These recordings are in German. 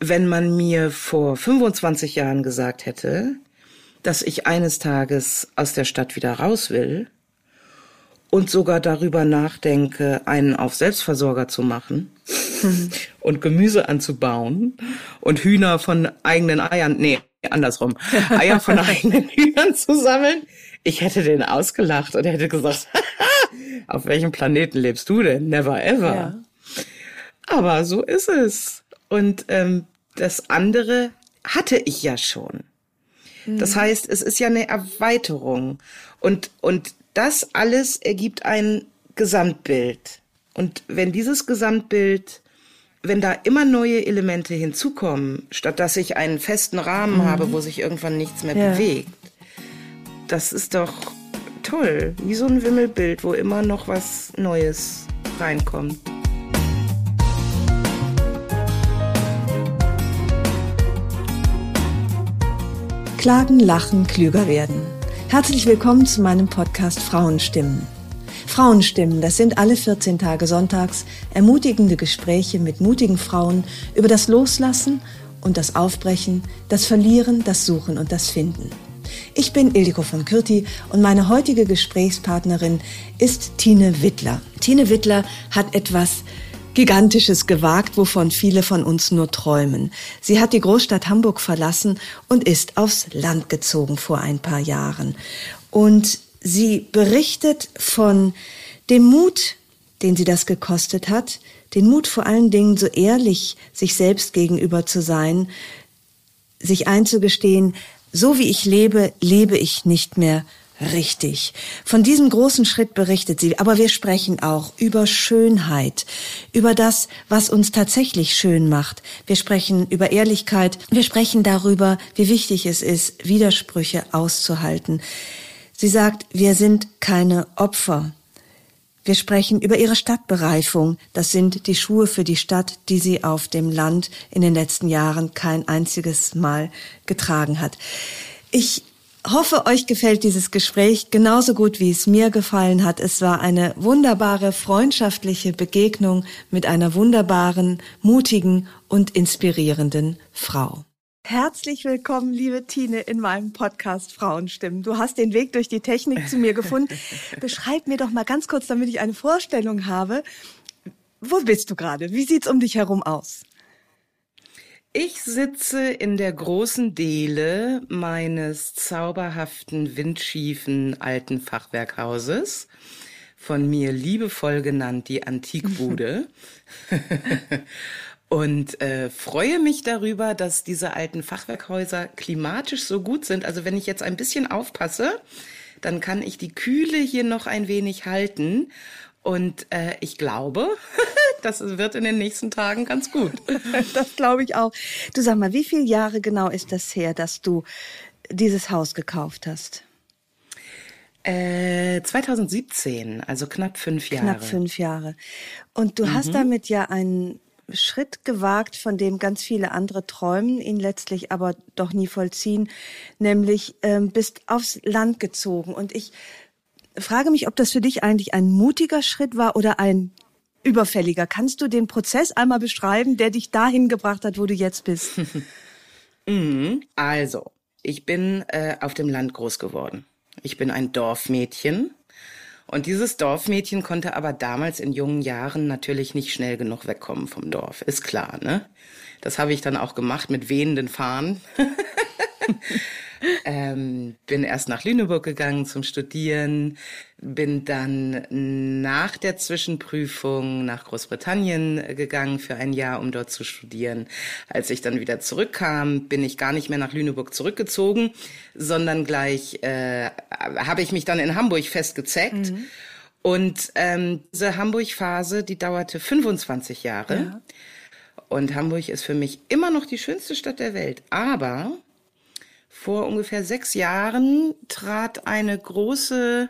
Wenn man mir vor 25 Jahren gesagt hätte, dass ich eines Tages aus der Stadt wieder raus will und sogar darüber nachdenke, einen auf Selbstversorger zu machen und Gemüse anzubauen und Hühner von eigenen Eiern, nee, andersrum, Eier von eigenen Hühnern zu sammeln, ich hätte den ausgelacht und hätte gesagt, auf welchem Planeten lebst du denn? Never ever. Ja. Aber so ist es. Und ähm, das andere hatte ich ja schon. Das mhm. heißt, es ist ja eine Erweiterung. Und, und das alles ergibt ein Gesamtbild. Und wenn dieses Gesamtbild, wenn da immer neue Elemente hinzukommen, statt dass ich einen festen Rahmen mhm. habe, wo sich irgendwann nichts mehr ja. bewegt, das ist doch toll. Wie so ein Wimmelbild, wo immer noch was Neues reinkommt. Klagen, lachen, klüger werden. Herzlich willkommen zu meinem Podcast Frauenstimmen. Frauenstimmen, das sind alle 14 Tage sonntags ermutigende Gespräche mit mutigen Frauen über das Loslassen und das Aufbrechen, das Verlieren, das Suchen und das Finden. Ich bin Ildiko von Kürti und meine heutige Gesprächspartnerin ist Tine Wittler. Tine Wittler hat etwas Gigantisches gewagt, wovon viele von uns nur träumen. Sie hat die Großstadt Hamburg verlassen und ist aufs Land gezogen vor ein paar Jahren. Und sie berichtet von dem Mut, den sie das gekostet hat, den Mut vor allen Dingen so ehrlich sich selbst gegenüber zu sein, sich einzugestehen, so wie ich lebe, lebe ich nicht mehr richtig. Von diesem großen Schritt berichtet sie. Aber wir sprechen auch über Schönheit, über das, was uns tatsächlich schön macht. Wir sprechen über Ehrlichkeit. Wir sprechen darüber, wie wichtig es ist, Widersprüche auszuhalten. Sie sagt, wir sind keine Opfer. Wir sprechen über ihre Stadtbereifung. Das sind die Schuhe für die Stadt, die sie auf dem Land in den letzten Jahren kein einziges Mal getragen hat. Ich hoffe, euch gefällt dieses Gespräch genauso gut, wie es mir gefallen hat. Es war eine wunderbare, freundschaftliche Begegnung mit einer wunderbaren, mutigen und inspirierenden Frau. Herzlich willkommen, liebe Tine, in meinem Podcast Frauenstimmen. Du hast den Weg durch die Technik zu mir gefunden. Beschreib mir doch mal ganz kurz, damit ich eine Vorstellung habe. Wo bist du gerade? Wie sieht's um dich herum aus? Ich sitze in der großen Dele meines zauberhaften, windschiefen alten Fachwerkhauses, von mir liebevoll genannt die Antikbude. und äh, freue mich darüber, dass diese alten Fachwerkhäuser klimatisch so gut sind. Also wenn ich jetzt ein bisschen aufpasse, dann kann ich die Kühle hier noch ein wenig halten. Und äh, ich glaube, das wird in den nächsten Tagen ganz gut. das glaube ich auch. Du sag mal, wie viele Jahre genau ist das her, dass du dieses Haus gekauft hast? Äh, 2017, also knapp fünf Jahre. Knapp fünf Jahre. Und du mhm. hast damit ja einen Schritt gewagt, von dem ganz viele andere träumen, ihn letztlich aber doch nie vollziehen, nämlich ähm, bist aufs Land gezogen. Und ich frage mich, ob das für dich eigentlich ein mutiger Schritt war oder ein überfälliger. Kannst du den Prozess einmal beschreiben, der dich dahin gebracht hat, wo du jetzt bist? Mhm. also, ich bin äh, auf dem Land groß geworden. Ich bin ein Dorfmädchen. Und dieses Dorfmädchen konnte aber damals in jungen Jahren natürlich nicht schnell genug wegkommen vom Dorf. Ist klar, ne? Das habe ich dann auch gemacht mit wehenden Fahnen. ähm, bin erst nach Lüneburg gegangen zum Studieren, bin dann nach der Zwischenprüfung nach Großbritannien gegangen für ein Jahr, um dort zu studieren. Als ich dann wieder zurückkam, bin ich gar nicht mehr nach Lüneburg zurückgezogen, sondern gleich äh, habe ich mich dann in Hamburg festgezeckt. Mhm Und ähm, diese Hamburg-Phase, die dauerte 25 Jahre. Ja. Und Hamburg ist für mich immer noch die schönste Stadt der Welt. Aber vor ungefähr sechs Jahren trat eine große,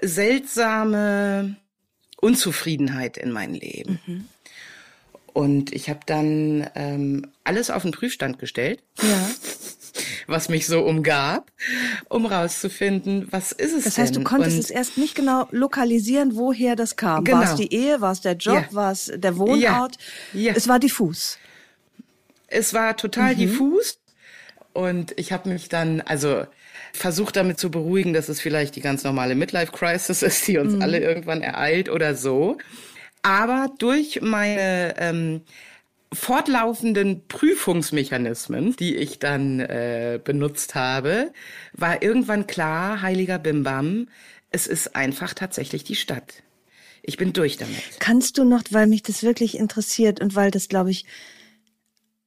seltsame Unzufriedenheit in mein Leben. Mhm. Und ich habe dann ähm, alles auf den Prüfstand gestellt. Ja. was mich so umgab, um rauszufinden, was ist es Das heißt, denn? du konntest Und es erst nicht genau lokalisieren, woher das kam. Genau. War es die Ehe, war es der Job, ja. war es der Wohnort? Ja. ja. Es war diffus. Es war total mhm. diffus. Und ich habe mich dann, also versucht damit zu beruhigen, dass es vielleicht die ganz normale Midlife-Crisis ist, die uns mhm. alle irgendwann ereilt oder so. Aber durch meine ähm, fortlaufenden Prüfungsmechanismen, die ich dann äh, benutzt habe, war irgendwann klar, heiliger Bimbam, es ist einfach tatsächlich die Stadt. Ich bin durch damit. Kannst du noch, weil mich das wirklich interessiert und weil das, glaube ich,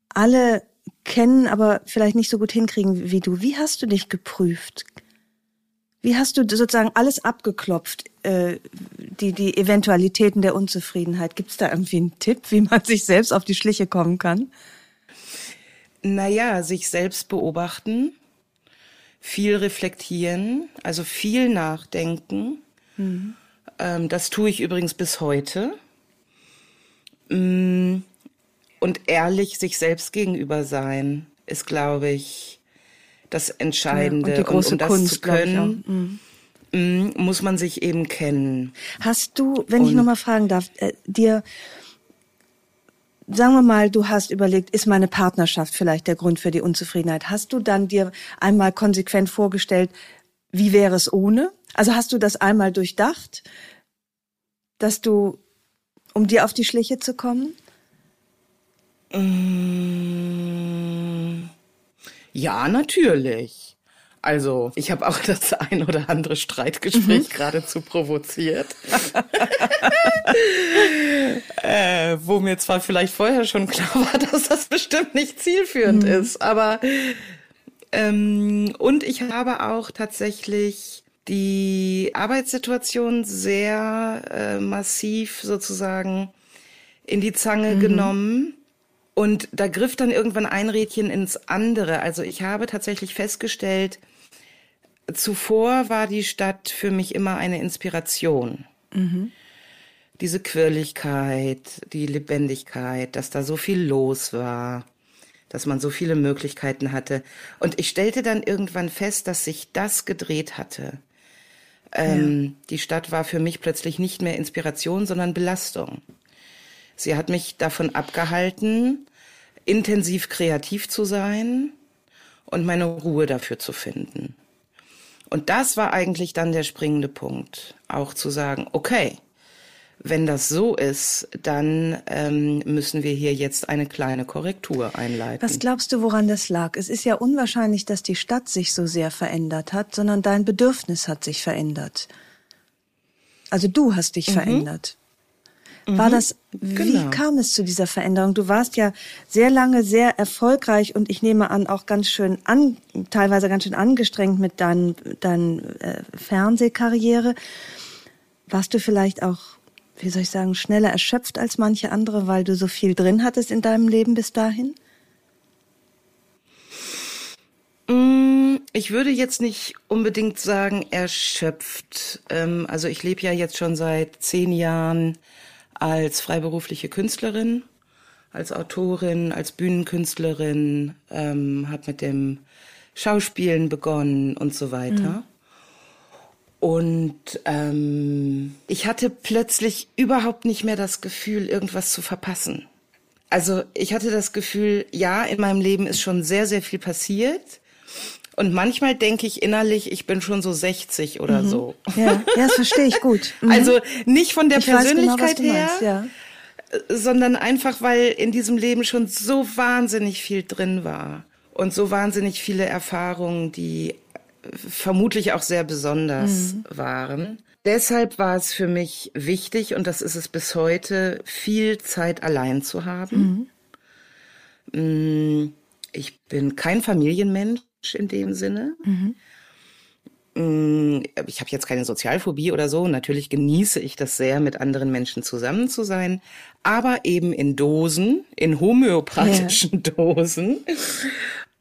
alle kennen, aber vielleicht nicht so gut hinkriegen wie du. Wie hast du dich geprüft? Wie hast du sozusagen alles abgeklopft, äh, die, die Eventualitäten der Unzufriedenheit? Gibt es da irgendwie einen Tipp, wie man sich selbst auf die Schliche kommen kann? Naja, sich selbst beobachten, viel reflektieren, also viel nachdenken. Mhm. Ähm, das tue ich übrigens bis heute. Mm, und ehrlich sich selbst gegenüber sein, ist, glaube ich, das Entscheidende. Ja, und die große und um das Kunst, zu können, mhm. mm, muss man sich eben kennen. Hast du, wenn und, ich nochmal fragen darf, äh, dir sagen wir mal, du hast überlegt, ist meine Partnerschaft vielleicht der Grund für die Unzufriedenheit? Hast du dann dir einmal konsequent vorgestellt, wie wäre es ohne? Also hast du das einmal durchdacht, dass du, um dir auf die Schliche zu kommen? Mmh. Ja, natürlich. Also, ich habe auch das ein oder andere Streitgespräch mhm. geradezu provoziert. äh, wo mir zwar vielleicht vorher schon klar war, dass das bestimmt nicht zielführend mhm. ist, aber ähm, und ich habe auch tatsächlich die Arbeitssituation sehr äh, massiv sozusagen in die Zange mhm. genommen und da griff dann irgendwann ein Rädchen ins andere. Also ich habe tatsächlich festgestellt, zuvor war die Stadt für mich immer eine Inspiration. Mhm. Diese Quirligkeit, die Lebendigkeit, dass da so viel los war, dass man so viele Möglichkeiten hatte. Und ich stellte dann irgendwann fest, dass sich das gedreht hatte. Ähm, ja. Die Stadt war für mich plötzlich nicht mehr Inspiration, sondern Belastung. Sie hat mich davon abgehalten, intensiv kreativ zu sein und meine Ruhe dafür zu finden. Und das war eigentlich dann der springende Punkt, auch zu sagen, okay, wenn das so ist, dann ähm, müssen wir hier jetzt eine kleine Korrektur einleiten. Was glaubst du, woran das lag? Es ist ja unwahrscheinlich, dass die Stadt sich so sehr verändert hat, sondern dein Bedürfnis hat sich verändert. Also du hast dich mhm. verändert. War mhm. das, wie genau. kam es zu dieser Veränderung? Du warst ja sehr lange sehr erfolgreich und ich nehme an, auch ganz schön an, teilweise ganz schön angestrengt mit deinen, deinen äh, Fernsehkarriere. Warst du vielleicht auch, wie soll ich sagen, schneller erschöpft als manche andere, weil du so viel drin hattest in deinem Leben bis dahin? Mm, ich würde jetzt nicht unbedingt sagen erschöpft. Ähm, also ich lebe ja jetzt schon seit zehn Jahren als freiberufliche Künstlerin, als Autorin, als Bühnenkünstlerin, ähm, habe mit dem Schauspielen begonnen und so weiter. Mhm. Und ähm, ich hatte plötzlich überhaupt nicht mehr das Gefühl, irgendwas zu verpassen. Also ich hatte das Gefühl, ja, in meinem Leben ist schon sehr, sehr viel passiert. Und manchmal denke ich innerlich, ich bin schon so 60 oder mhm. so. Ja, ja das verstehe ich gut. Mhm. Also nicht von der ich Persönlichkeit genau, her, meinst, ja. sondern einfach, weil in diesem Leben schon so wahnsinnig viel drin war und so wahnsinnig viele Erfahrungen, die vermutlich auch sehr besonders mhm. waren. Deshalb war es für mich wichtig, und das ist es bis heute, viel Zeit allein zu haben. Mhm. Mm, ich bin kein Familienmensch in dem Sinne. Mhm. Mm, ich habe jetzt keine Sozialphobie oder so. Natürlich genieße ich das sehr, mit anderen Menschen zusammen zu sein, aber eben in Dosen, in homöopathischen ja. Dosen.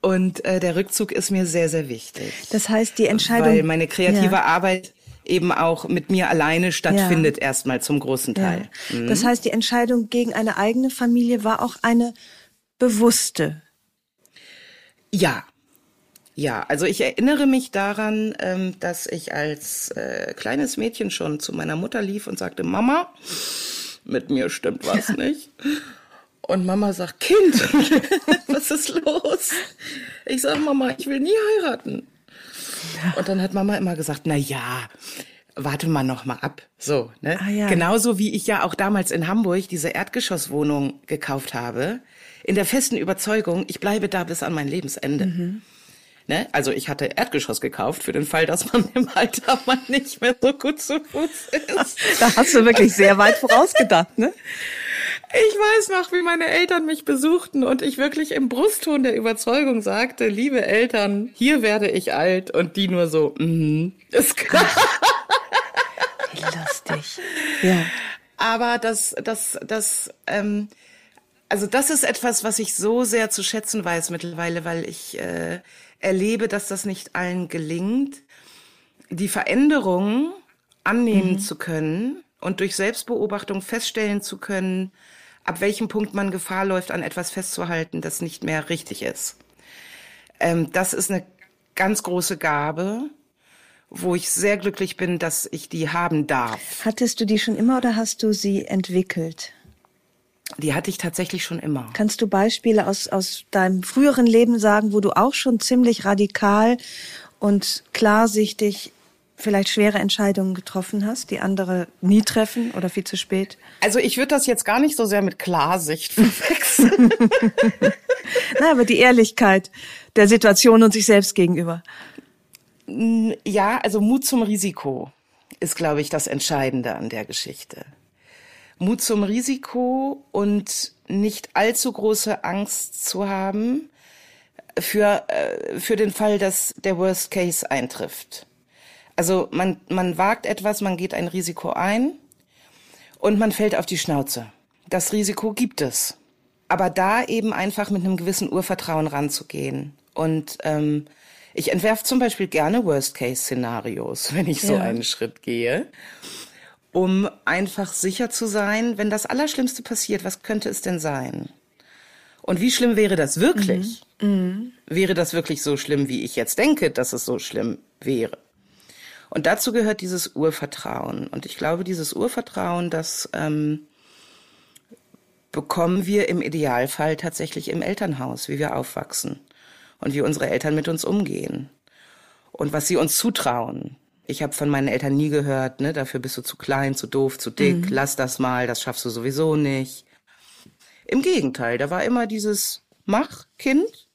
Und äh, der Rückzug ist mir sehr, sehr wichtig. Das heißt, die Entscheidung. Weil meine kreative ja. Arbeit eben auch mit mir alleine stattfindet, ja. erstmal zum großen Teil. Ja. Mhm. Das heißt, die Entscheidung gegen eine eigene Familie war auch eine bewusste. Ja. Ja, also ich erinnere mich daran, ähm, dass ich als äh, kleines Mädchen schon zu meiner Mutter lief und sagte, Mama, mit mir stimmt was nicht. Und Mama sagt, Kind, was ist los? Ich sag, Mama, ich will nie heiraten. Und dann hat Mama immer gesagt, na ja, warte mal noch mal ab. So, ne? Ah, ja. Genauso wie ich ja auch damals in Hamburg diese Erdgeschosswohnung gekauft habe, in der festen Überzeugung, ich bleibe da bis an mein Lebensende. Mhm. Ne? Also ich hatte Erdgeschoss gekauft für den Fall, dass man im Alter mal nicht mehr so gut zu Fuß ist. Da hast du wirklich sehr weit vorausgedacht, ne? Ich weiß noch, wie meine Eltern mich besuchten und ich wirklich im Brustton der Überzeugung sagte, liebe Eltern, hier werde ich alt und die nur so, mhm, ist klar. Wie lustig. Ja. Aber das, das, das, ähm, also das ist etwas, was ich so sehr zu schätzen weiß mittlerweile, weil ich äh, erlebe, dass das nicht allen gelingt, die Veränderung annehmen mhm. zu können und durch Selbstbeobachtung feststellen zu können, ab welchem Punkt man Gefahr läuft, an etwas festzuhalten, das nicht mehr richtig ist. Ähm, das ist eine ganz große Gabe, wo ich sehr glücklich bin, dass ich die haben darf. Hattest du die schon immer oder hast du sie entwickelt? Die hatte ich tatsächlich schon immer. Kannst du Beispiele aus, aus deinem früheren Leben sagen, wo du auch schon ziemlich radikal und klarsichtig vielleicht schwere Entscheidungen getroffen hast, die andere nie treffen oder viel zu spät? Also ich würde das jetzt gar nicht so sehr mit Klarsicht verwechseln. Na, aber die Ehrlichkeit der Situation und sich selbst gegenüber. Ja, also Mut zum Risiko ist, glaube ich, das Entscheidende an der Geschichte. Mut zum Risiko und nicht allzu große Angst zu haben für, äh, für den Fall, dass der Worst Case eintrifft. Also man, man wagt etwas, man geht ein Risiko ein und man fällt auf die Schnauze. Das Risiko gibt es. Aber da eben einfach mit einem gewissen Urvertrauen ranzugehen. Und ähm, ich entwerfe zum Beispiel gerne Worst-Case-Szenarios, wenn ich so ja. einen Schritt gehe, um einfach sicher zu sein, wenn das Allerschlimmste passiert, was könnte es denn sein? Und wie schlimm wäre das wirklich? Mhm. Mhm. Wäre das wirklich so schlimm, wie ich jetzt denke, dass es so schlimm wäre? Und dazu gehört dieses Urvertrauen. Und ich glaube, dieses Urvertrauen, das ähm, bekommen wir im Idealfall tatsächlich im Elternhaus, wie wir aufwachsen und wie unsere Eltern mit uns umgehen und was sie uns zutrauen. Ich habe von meinen Eltern nie gehört, ne, dafür bist du zu klein, zu doof, zu dick, mhm. lass das mal, das schaffst du sowieso nicht. Im Gegenteil, da war immer dieses Mach, Kind,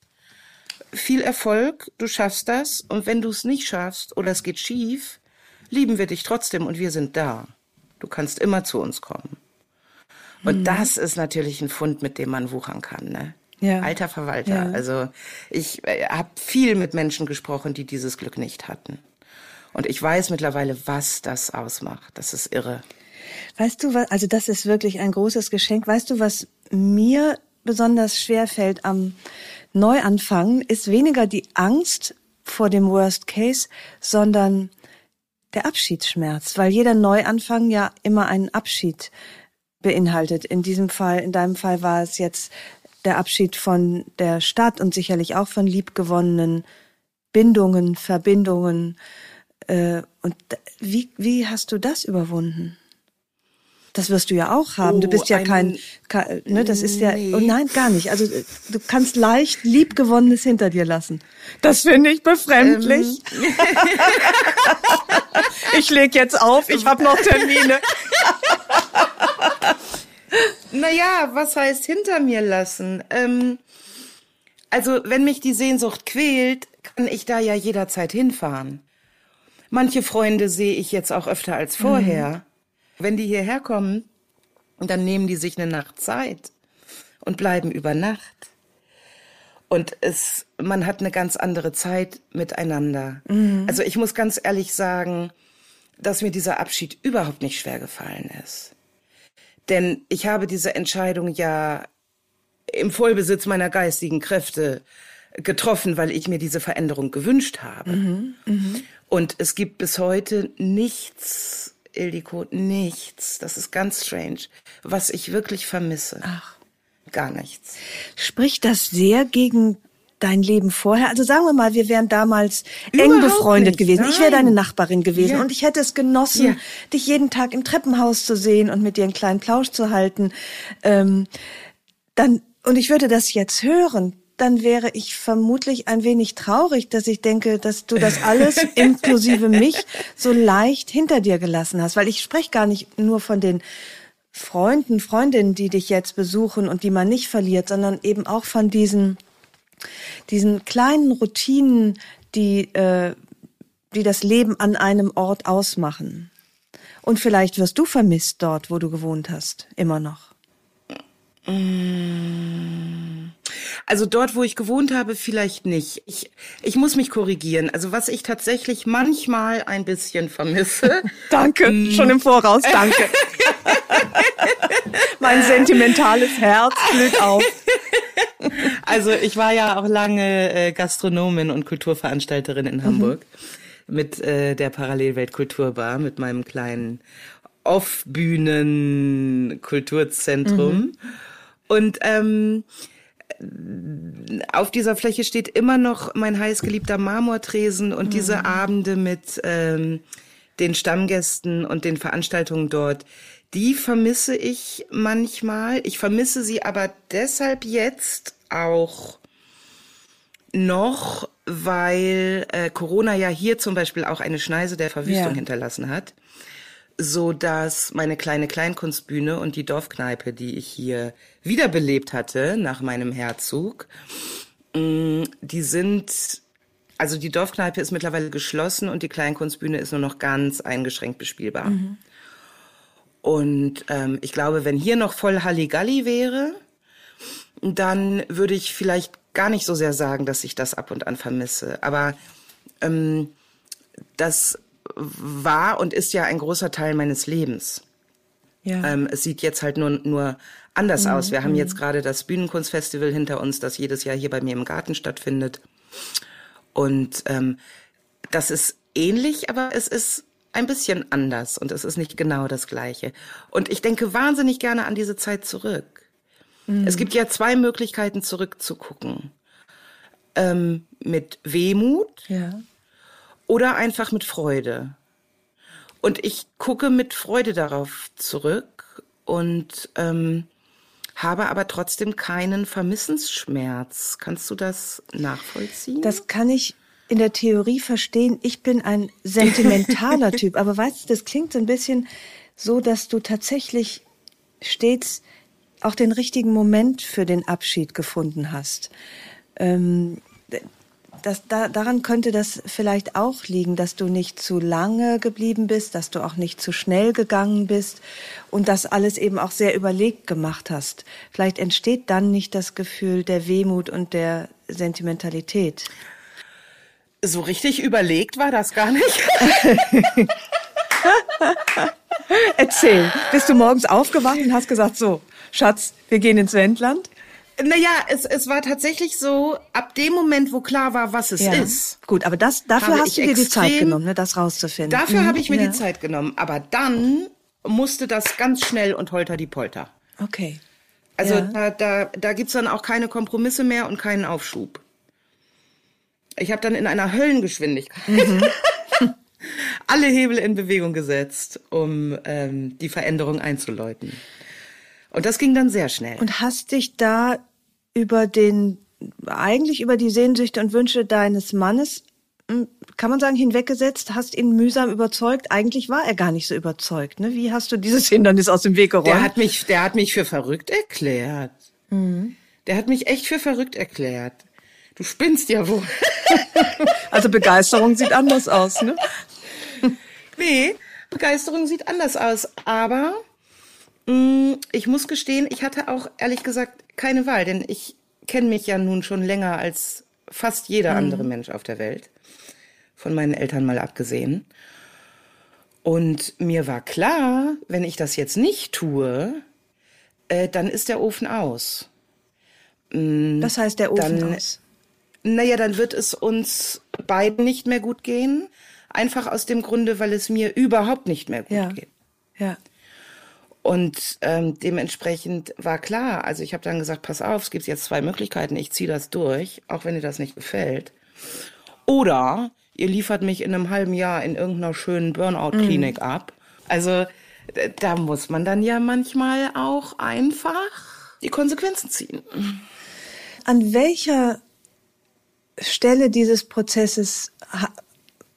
viel Erfolg, du schaffst das und wenn du es nicht schaffst oder es geht schief, lieben wir dich trotzdem und wir sind da. Du kannst immer zu uns kommen. Und mhm. das ist natürlich ein Fund, mit dem man wuchern kann, ne? Ja. Alter Verwalter. Ja. Also ich äh, habe viel mit Menschen gesprochen, die dieses Glück nicht hatten. Und ich weiß mittlerweile, was das ausmacht. Das ist irre. Weißt du, was, also das ist wirklich ein großes Geschenk. Weißt du, was mir besonders schwer fällt am Neuanfang ist weniger die Angst vor dem Worst Case, sondern der Abschiedsschmerz, weil jeder Neuanfang ja immer einen Abschied beinhaltet. In diesem Fall, in deinem Fall war es jetzt der Abschied von der Stadt und sicherlich auch von liebgewonnenen Bindungen, Verbindungen. Äh, und wie, wie hast du das überwunden? Das wirst du ja auch haben. Oh, du bist ja kein, kein, ne, das ist ja, nee. oh nein, gar nicht. Also du kannst leicht liebgewonnenes hinter dir lassen. Das finde ich befremdlich. Ähm. ich leg jetzt auf, ich habe noch Termine. naja, was heißt hinter mir lassen? Ähm, also wenn mich die Sehnsucht quält, kann ich da ja jederzeit hinfahren. Manche Freunde sehe ich jetzt auch öfter als vorher. Mhm. Wenn die hierher kommen, dann nehmen die sich eine Nacht Zeit und bleiben über Nacht. Und es, man hat eine ganz andere Zeit miteinander. Mhm. Also ich muss ganz ehrlich sagen, dass mir dieser Abschied überhaupt nicht schwer gefallen ist. Denn ich habe diese Entscheidung ja im Vollbesitz meiner geistigen Kräfte getroffen, weil ich mir diese Veränderung gewünscht habe. Mhm, Und es gibt bis heute nichts, Ildiko, nichts, das ist ganz strange, was ich wirklich vermisse. Ach. Gar nichts. Spricht das sehr gegen dein Leben vorher? Also sagen wir mal, wir wären damals eng Überhaupt befreundet nicht, gewesen. Ich wäre nein. deine Nachbarin gewesen Ja. und ich hätte es genossen, Ja. dich jeden Tag im Treppenhaus zu sehen und mit dir einen kleinen Plausch zu halten. Ähm, dann und ich würde das jetzt hören. Dann wäre ich vermutlich ein wenig traurig, dass ich denke, dass du das alles inklusive mich so leicht hinter dir gelassen hast, weil ich spreche gar nicht nur von den Freunden, Freundinnen, die dich jetzt besuchen und die man nicht verliert, sondern eben auch von diesen, diesen kleinen Routinen, die, äh, die das Leben an einem Ort ausmachen. Und vielleicht wirst du vermisst dort, wo du gewohnt hast, immer noch. Also dort, wo ich gewohnt habe, vielleicht nicht. Ich, ich muss mich korrigieren. Also was ich tatsächlich manchmal ein bisschen vermisse. Danke, schon im Voraus, danke. mein sentimentales Herz blüht auf. Also ich war ja auch lange äh, Gastronomin und Kulturveranstalterin in Hamburg mit äh, der Parallelwelt Kulturbar, mit meinem kleinen Off-Bühnen-Kulturzentrum. Und ähm, auf dieser Fläche steht immer noch mein heißgeliebter Marmortresen und diese Abende mit ähm, den Stammgästen und den Veranstaltungen dort, die vermisse ich manchmal. Ich vermisse sie aber deshalb jetzt auch noch, weil äh, Corona ja hier zum Beispiel auch eine Schneise der Verwüstung Ja. hinterlassen hat, so dass meine kleine Kleinkunstbühne und die Dorfkneipe, die ich hier wiederbelebt hatte nach meinem Herzog, mh, die sind also die Dorfkneipe ist mittlerweile geschlossen und die Kleinkunstbühne ist nur noch ganz eingeschränkt bespielbar. Und ähm, ich glaube, wenn hier noch voll Halligalli wäre, dann würde ich vielleicht gar nicht so sehr sagen, dass ich das ab und an vermisse. Aber ähm, das war und ist ja ein großer Teil meines Lebens. Ja. Ähm, es sieht jetzt halt nur, nur anders aus. Wir haben jetzt gerade das Bühnenkunstfestival hinter uns, das jedes Jahr hier bei mir im Garten stattfindet. Und ähm, das ist ähnlich, aber es ist ein bisschen anders und es ist nicht genau das Gleiche. Und ich denke wahnsinnig gerne an diese Zeit zurück. Es gibt ja zwei Möglichkeiten zurückzugucken. Ähm, mit Wehmut ja. oder einfach mit Freude. Und ich gucke mit Freude darauf zurück und ähm, habe aber trotzdem keinen Vermissensschmerz. Kannst du das nachvollziehen? Das kann ich in der Theorie verstehen. Ich bin ein sentimentaler Typ, aber weißt du, das klingt so ein bisschen so, dass du tatsächlich stets auch den richtigen Moment für den Abschied gefunden hast. Ähm, das, da, daran könnte das vielleicht auch liegen, dass du nicht zu lange geblieben bist, dass du auch nicht zu schnell gegangen bist und das alles eben auch sehr überlegt gemacht hast. Vielleicht entsteht dann nicht das Gefühl der Wehmut und der Sentimentalität. so richtig überlegt war das gar nicht. Erzähl. Bist du morgens aufgewacht und hast gesagt, so, Schatz, wir gehen ins Wendland? Naja, es, es war tatsächlich so, ab dem Moment, wo klar war, was es ist. Gut, aber das, dafür hast du dir die Zeit genommen, ne, das rauszufinden. Dafür Mhm, habe ich mir ja. die Zeit genommen. Aber dann musste das ganz schnell und holter die Polter. Okay. Also Ja. da, da, da gibt's dann auch keine Kompromisse mehr und keinen Aufschub. Ich habe dann in einer Höllengeschwindigkeit Mhm. alle Hebel in Bewegung gesetzt, um ähm, die Veränderung einzuläuten. Und das ging dann sehr schnell. Und hast dich da über den, eigentlich über die Sehnsüchte und Wünsche deines Mannes, hm, kann man sagen, hinweggesetzt, hast ihn mühsam überzeugt. Eigentlich war er gar nicht so überzeugt. Ne? Wie hast du dieses Hindernis aus dem Weg geräumt? Der hat mich, der hat mich für verrückt erklärt. Der hat mich echt für verrückt erklärt. Du spinnst ja wohl. also Begeisterung sieht anders aus. Ne? Nee, Begeisterung sieht anders aus. Aber ich muss gestehen, ich hatte auch ehrlich gesagt keine Wahl, denn ich kenne mich ja nun schon länger als fast jeder mhm. andere Mensch auf der Welt. Von meinen Eltern mal abgesehen. Und mir war klar, wenn ich das jetzt nicht tue, äh, dann ist der Ofen aus. Mm, das heißt, der Ofen dann, aus. Naja, dann wird es uns beiden nicht mehr gut gehen. Einfach aus dem Grunde, weil es mir überhaupt nicht mehr gut ja. geht. Ja. Und ähm, dementsprechend war klar, also ich habe dann gesagt, pass auf, es gibt jetzt zwei Möglichkeiten, ich ziehe das durch, auch wenn dir das nicht gefällt. Oder ihr liefert mich in einem halben Jahr in irgendeiner schönen Burnout-Klinik mhm. ab. Also da muss man dann ja manchmal auch einfach die Konsequenzen ziehen. An welcher Stelle dieses Prozesses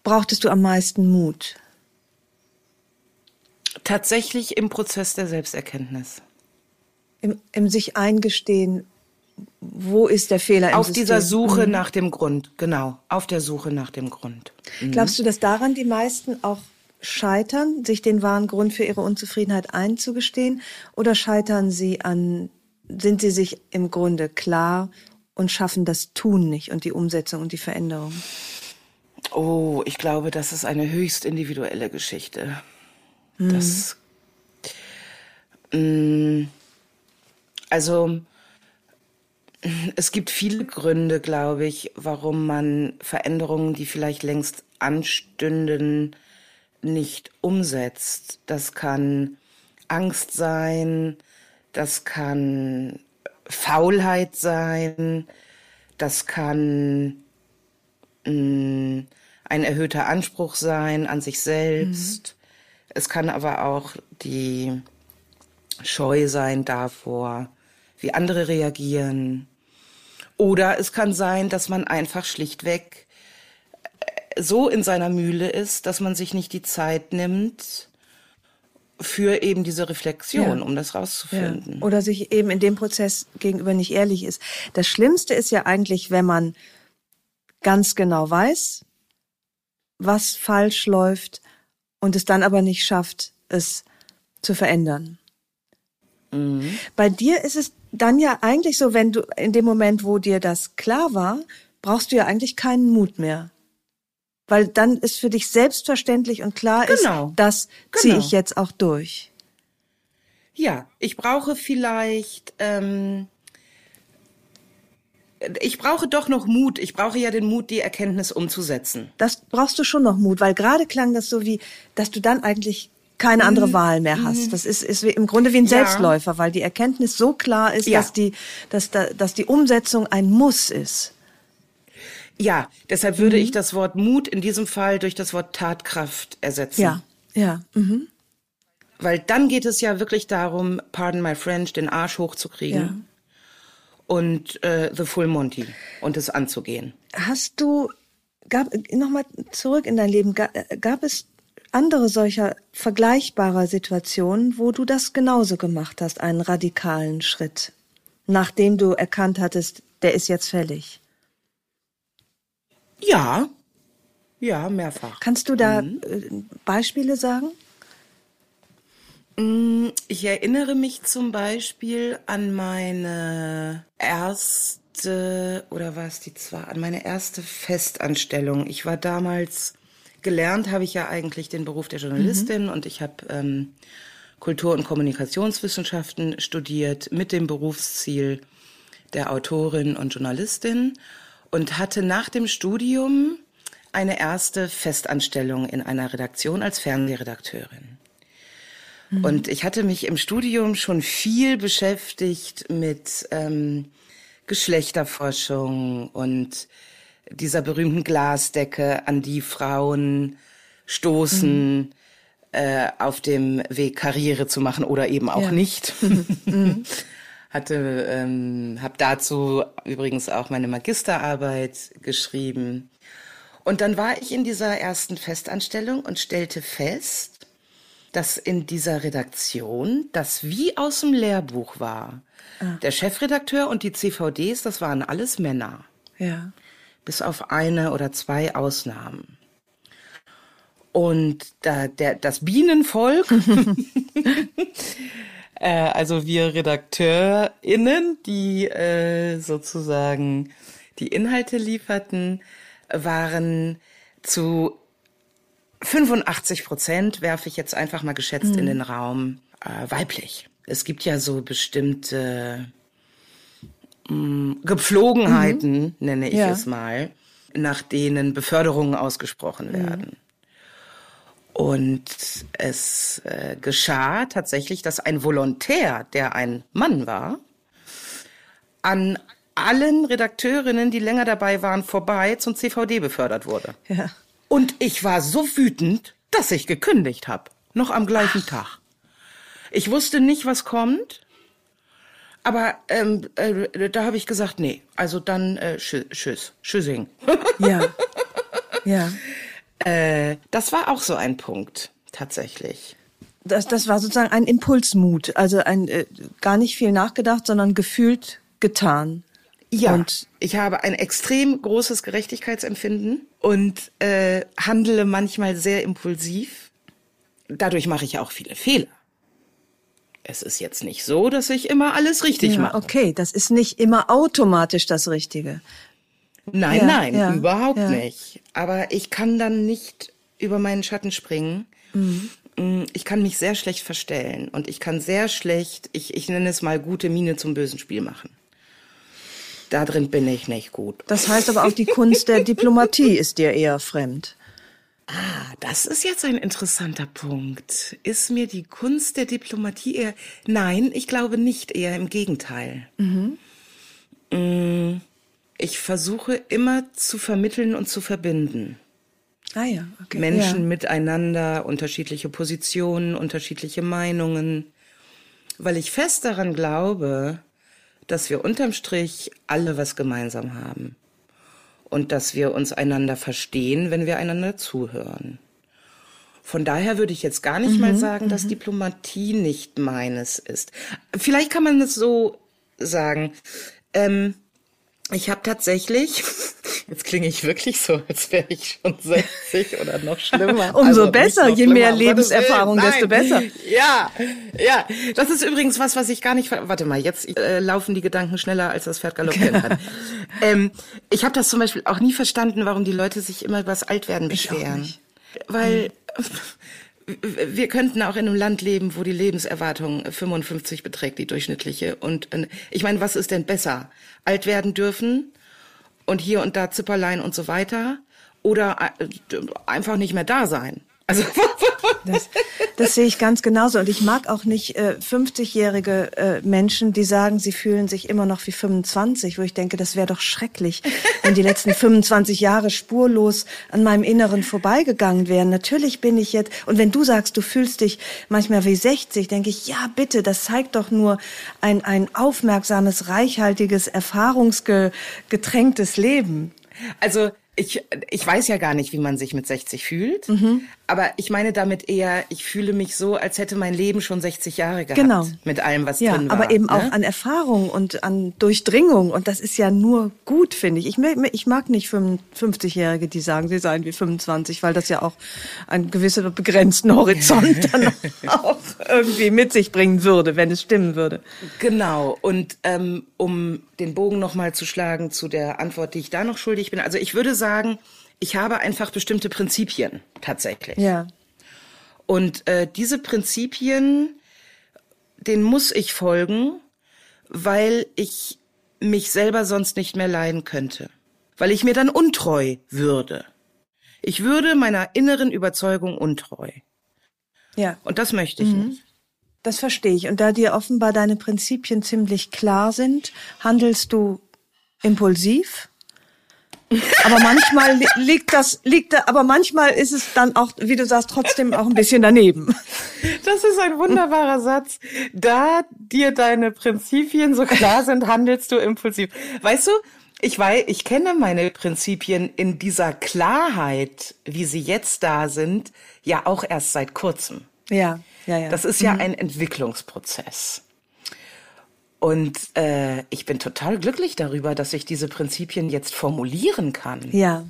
brauchtest du am meisten Mut? Tatsächlich im Prozess der Selbsterkenntnis. Im, im sich eingestehen, wo ist der Fehler im Auf System? dieser Suche mhm. nach dem Grund, genau. Auf der Suche nach dem Grund. Mhm. Glaubst du, dass daran die meisten auch scheitern, sich den wahren Grund für ihre Unzufriedenheit einzugestehen? Oder scheitern sie an, sind sie sich im Grunde klar und schaffen das Tun nicht und die Umsetzung und die Veränderung? Oh, ich glaube, das ist eine höchst individuelle Geschichte. Mhm. Das, mh, mm, also, es gibt viele Gründe, glaube ich, warum man Veränderungen, die vielleicht längst anstünden, nicht umsetzt. Das kann Angst sein, das kann Faulheit sein, das kann mh, mm, ein erhöhter Anspruch sein an sich selbst. Mhm. Es kann aber auch die Scheu sein davor, wie andere reagieren. Oder es kann sein, dass man einfach schlichtweg äh, so in seiner Mühle ist, dass man sich nicht die Zeit nimmt für eben diese Reflexion, ja. um das rauszufinden. Ja. Oder sich eben in dem Prozess gegenüber nicht ehrlich ist. Das Schlimmste ist ja eigentlich, wenn man ganz genau weiß, was falsch läuft und es dann aber nicht schafft, es zu verändern. Mhm. Bei dir ist es dann ja eigentlich so, wenn du in dem Moment, wo dir das klar war, brauchst du ja eigentlich keinen Mut mehr. Weil dann ist für dich selbstverständlich und klar genau. ist, das genau. ziehe ich jetzt auch durch. Ja, ich brauche vielleicht, ähm, ich brauche doch noch Mut. Ich brauche ja den Mut, die Erkenntnis umzusetzen. Das brauchst du schon noch Mut, weil gerade klang das so wie, dass du dann eigentlich keine andere mhm. Wahl mehr hast. Mhm. Das ist, ist im Grunde wie ein Selbstläufer, ja. weil die Erkenntnis so klar ist, ja. dass, die, dass, da, dass die Umsetzung ein Muss ist. Ja, deshalb würde mhm. ich das Wort Mut in diesem Fall durch das Wort Tatkraft ersetzen. Ja, ja. Mhm. Weil dann geht es ja wirklich darum, pardon my French, den Arsch hochzukriegen. Ja. Und äh, The Full Monty und es anzugehen. Hast du, gab, nochmal zurück in dein Leben, gab, gab es andere solcher vergleichbarer Situationen, wo du das genauso gemacht hast, einen radikalen Schritt, nachdem du erkannt hattest, der ist jetzt fällig? Ja, ja, mehrfach. Kannst du da mhm. Äh, Beispiele sagen? Mm, ich erinnere mich zum Beispiel an meine erste, oder war es die zwei, an meine erste Festanstellung. Ich war damals gelernt habe ich ja eigentlich den Beruf der Journalistin mhm. und ich habe ähm, Kultur- und Kommunikationswissenschaften studiert mit dem Berufsziel der Autorin und Journalistin und hatte nach dem Studium eine erste Festanstellung in einer Redaktion als Fernsehredakteurin. Mhm. Und ich hatte mich im Studium schon viel beschäftigt mit ähm, Geschlechterforschung und dieser berühmten Glasdecke, an die Frauen stoßen, mhm. äh, auf dem Weg Karriere zu machen oder eben auch ja. nicht. Mhm. Hatte, ähm, habe dazu übrigens auch meine Magisterarbeit geschrieben. Und dann war ich in dieser ersten Festanstellung und stellte fest, dass in dieser Redaktion das wie aus dem Lehrbuch war. Ah. Der Chefredakteur und die CVDs, das waren alles Männer. Ja bis auf eine oder zwei Ausnahmen. Und da, der, das Bienenvolk Äh, also wir RedakteurInnen, die äh, sozusagen die Inhalte lieferten, waren zu 85 Prozent, werfe ich jetzt einfach mal geschätzt mhm. in den Raum, äh, weiblich. Es gibt ja so bestimmte mh, mm, Gepflogenheiten, mhm. nenne ich ja. es mal, nach denen Beförderungen ausgesprochen mhm. werden. Und es äh, geschah tatsächlich, dass ein Volontär, der ein Mann war, an allen Redakteurinnen, die länger dabei waren, vorbei zum CVD befördert wurde. Ja. Und ich war so wütend, dass ich gekündigt habe. Noch am gleichen. Tag. Ich wusste nicht, was kommt. Aber ähm, äh, da habe ich gesagt, nee, also dann äh, tschüss, tschüss, tschüssing. Ja, ja. Äh, das war auch so ein Punkt, tatsächlich. Das, das war sozusagen ein Impulsmut, also ein äh, gar nicht viel nachgedacht, sondern gefühlt getan. Ja, und ich habe ein extrem großes Gerechtigkeitsempfinden und äh, handle manchmal sehr impulsiv. Dadurch mache ich auch viele Fehler. Es ist jetzt nicht so, dass ich immer alles richtig ja, mache. Okay, das ist nicht immer automatisch das Richtige. Nein, ja, nein, ja, überhaupt nicht. Aber ich kann dann nicht über meinen Schatten springen. Mhm. Mm, ich kann mich sehr schlecht verstellen und ich kann sehr schlecht, ich, ich nenne es mal gute Miene zum bösen Spiel machen. Da drin bin ich nicht gut. Das heißt aber auch die Kunst der Diplomatie ist dir eher fremd. Ah, das ist jetzt ein interessanter Punkt. Ist mir die Kunst der Diplomatie eher. Nein, ich glaube nicht, eher im Gegenteil. Mhm. Mm, ich versuche immer zu vermitteln und zu verbinden. Ah ja, okay. Menschen ja. miteinander, unterschiedliche Positionen, unterschiedliche Meinungen, weil ich fest daran glaube, dass wir unterm Strich alle was gemeinsam haben und dass wir uns einander verstehen, wenn wir einander zuhören. Von daher würde ich jetzt gar nicht mhm, mal sagen, dass mhm. Diplomatie nicht meines ist. Vielleicht kann man es so sagen. Ähm, ich habe tatsächlich, jetzt klinge ich wirklich so, als wäre ich schon 60 oder noch schlimmer. Umso also besser, je schlimmer, mehr Lebenserfahrung, desto besser. Ja, ja. Das ist übrigens was, was ich gar nicht. Warte mal, jetzt äh, laufen die Gedanken schneller, als das Pferd galoppieren kann. ähm, ich habe das zum Beispiel auch nie verstanden, warum die Leute sich immer über das Altwerden beschweren. Weil hm wir könnten auch in einem Land leben, wo die Lebenserwartung 55 beträgt, die durchschnittliche. Und äh, ich meine, was ist denn besser? Alt werden dürfen und hier und da Zipperlein und so weiter oder äh, einfach nicht mehr da sein? Also das, das sehe ich ganz genauso. Und ich mag auch nicht äh, 50-jährige äh, Menschen, die sagen, sie fühlen sich immer noch wie 25, wo ich denke, das wäre doch schrecklich, wenn die letzten 25 Jahre spurlos an meinem Inneren vorbeigegangen wären. Natürlich bin ich jetzt, und wenn du sagst, du fühlst dich manchmal wie 60, denke ich, ja bitte, das zeigt doch nur ein, ein aufmerksames, reichhaltiges, erfahrungsgetränktes Leben. Also ich, ich weiß ja gar nicht, wie man sich mit 60 fühlt, mhm. aber ich meine damit eher, ich fühle mich so, als hätte mein Leben schon 60 Jahre gehabt. Genau. Mit allem, was ja, drin war. Aber eben ne? auch an Erfahrung und an Durchdringung und das ist ja nur gut, finde ich. Ich, ich mag nicht 55-Jährige, die sagen, sie seien wie 25, weil das ja auch einen gewissen begrenzten Horizont dann auch irgendwie mit sich bringen würde, wenn es stimmen würde. Genau. Und ähm, um den Bogen nochmal zu schlagen zu der Antwort, die ich da noch schuldig bin. Also ich würde sagen, ich habe einfach bestimmte Prinzipien tatsächlich. Ja. Und äh, diese Prinzipien, denen muss ich folgen, weil ich mich selber sonst nicht mehr leiden könnte. Weil ich mir dann untreu würde. Ich würde meiner inneren Überzeugung untreu. Ja. Und das möchte ich mhm. nicht. Das verstehe ich. Und da dir offenbar deine Prinzipien ziemlich klar sind, handelst du impulsiv aber manchmal liegt das, liegt da, aber manchmal ist es dann auch, wie du sagst, trotzdem auch ein bisschen daneben. Das ist ein wunderbarer Satz. Da dir deine Prinzipien so klar sind, handelst du impulsiv. Weißt du, ich weiß, ich kenne meine Prinzipien in dieser Klarheit, wie sie jetzt da sind, ja auch erst seit kurzem. Ja, ja, ja. Das ist ja mhm. ein Entwicklungsprozess. Und äh, ich bin total glücklich darüber, dass ich diese Prinzipien jetzt formulieren kann. Ja.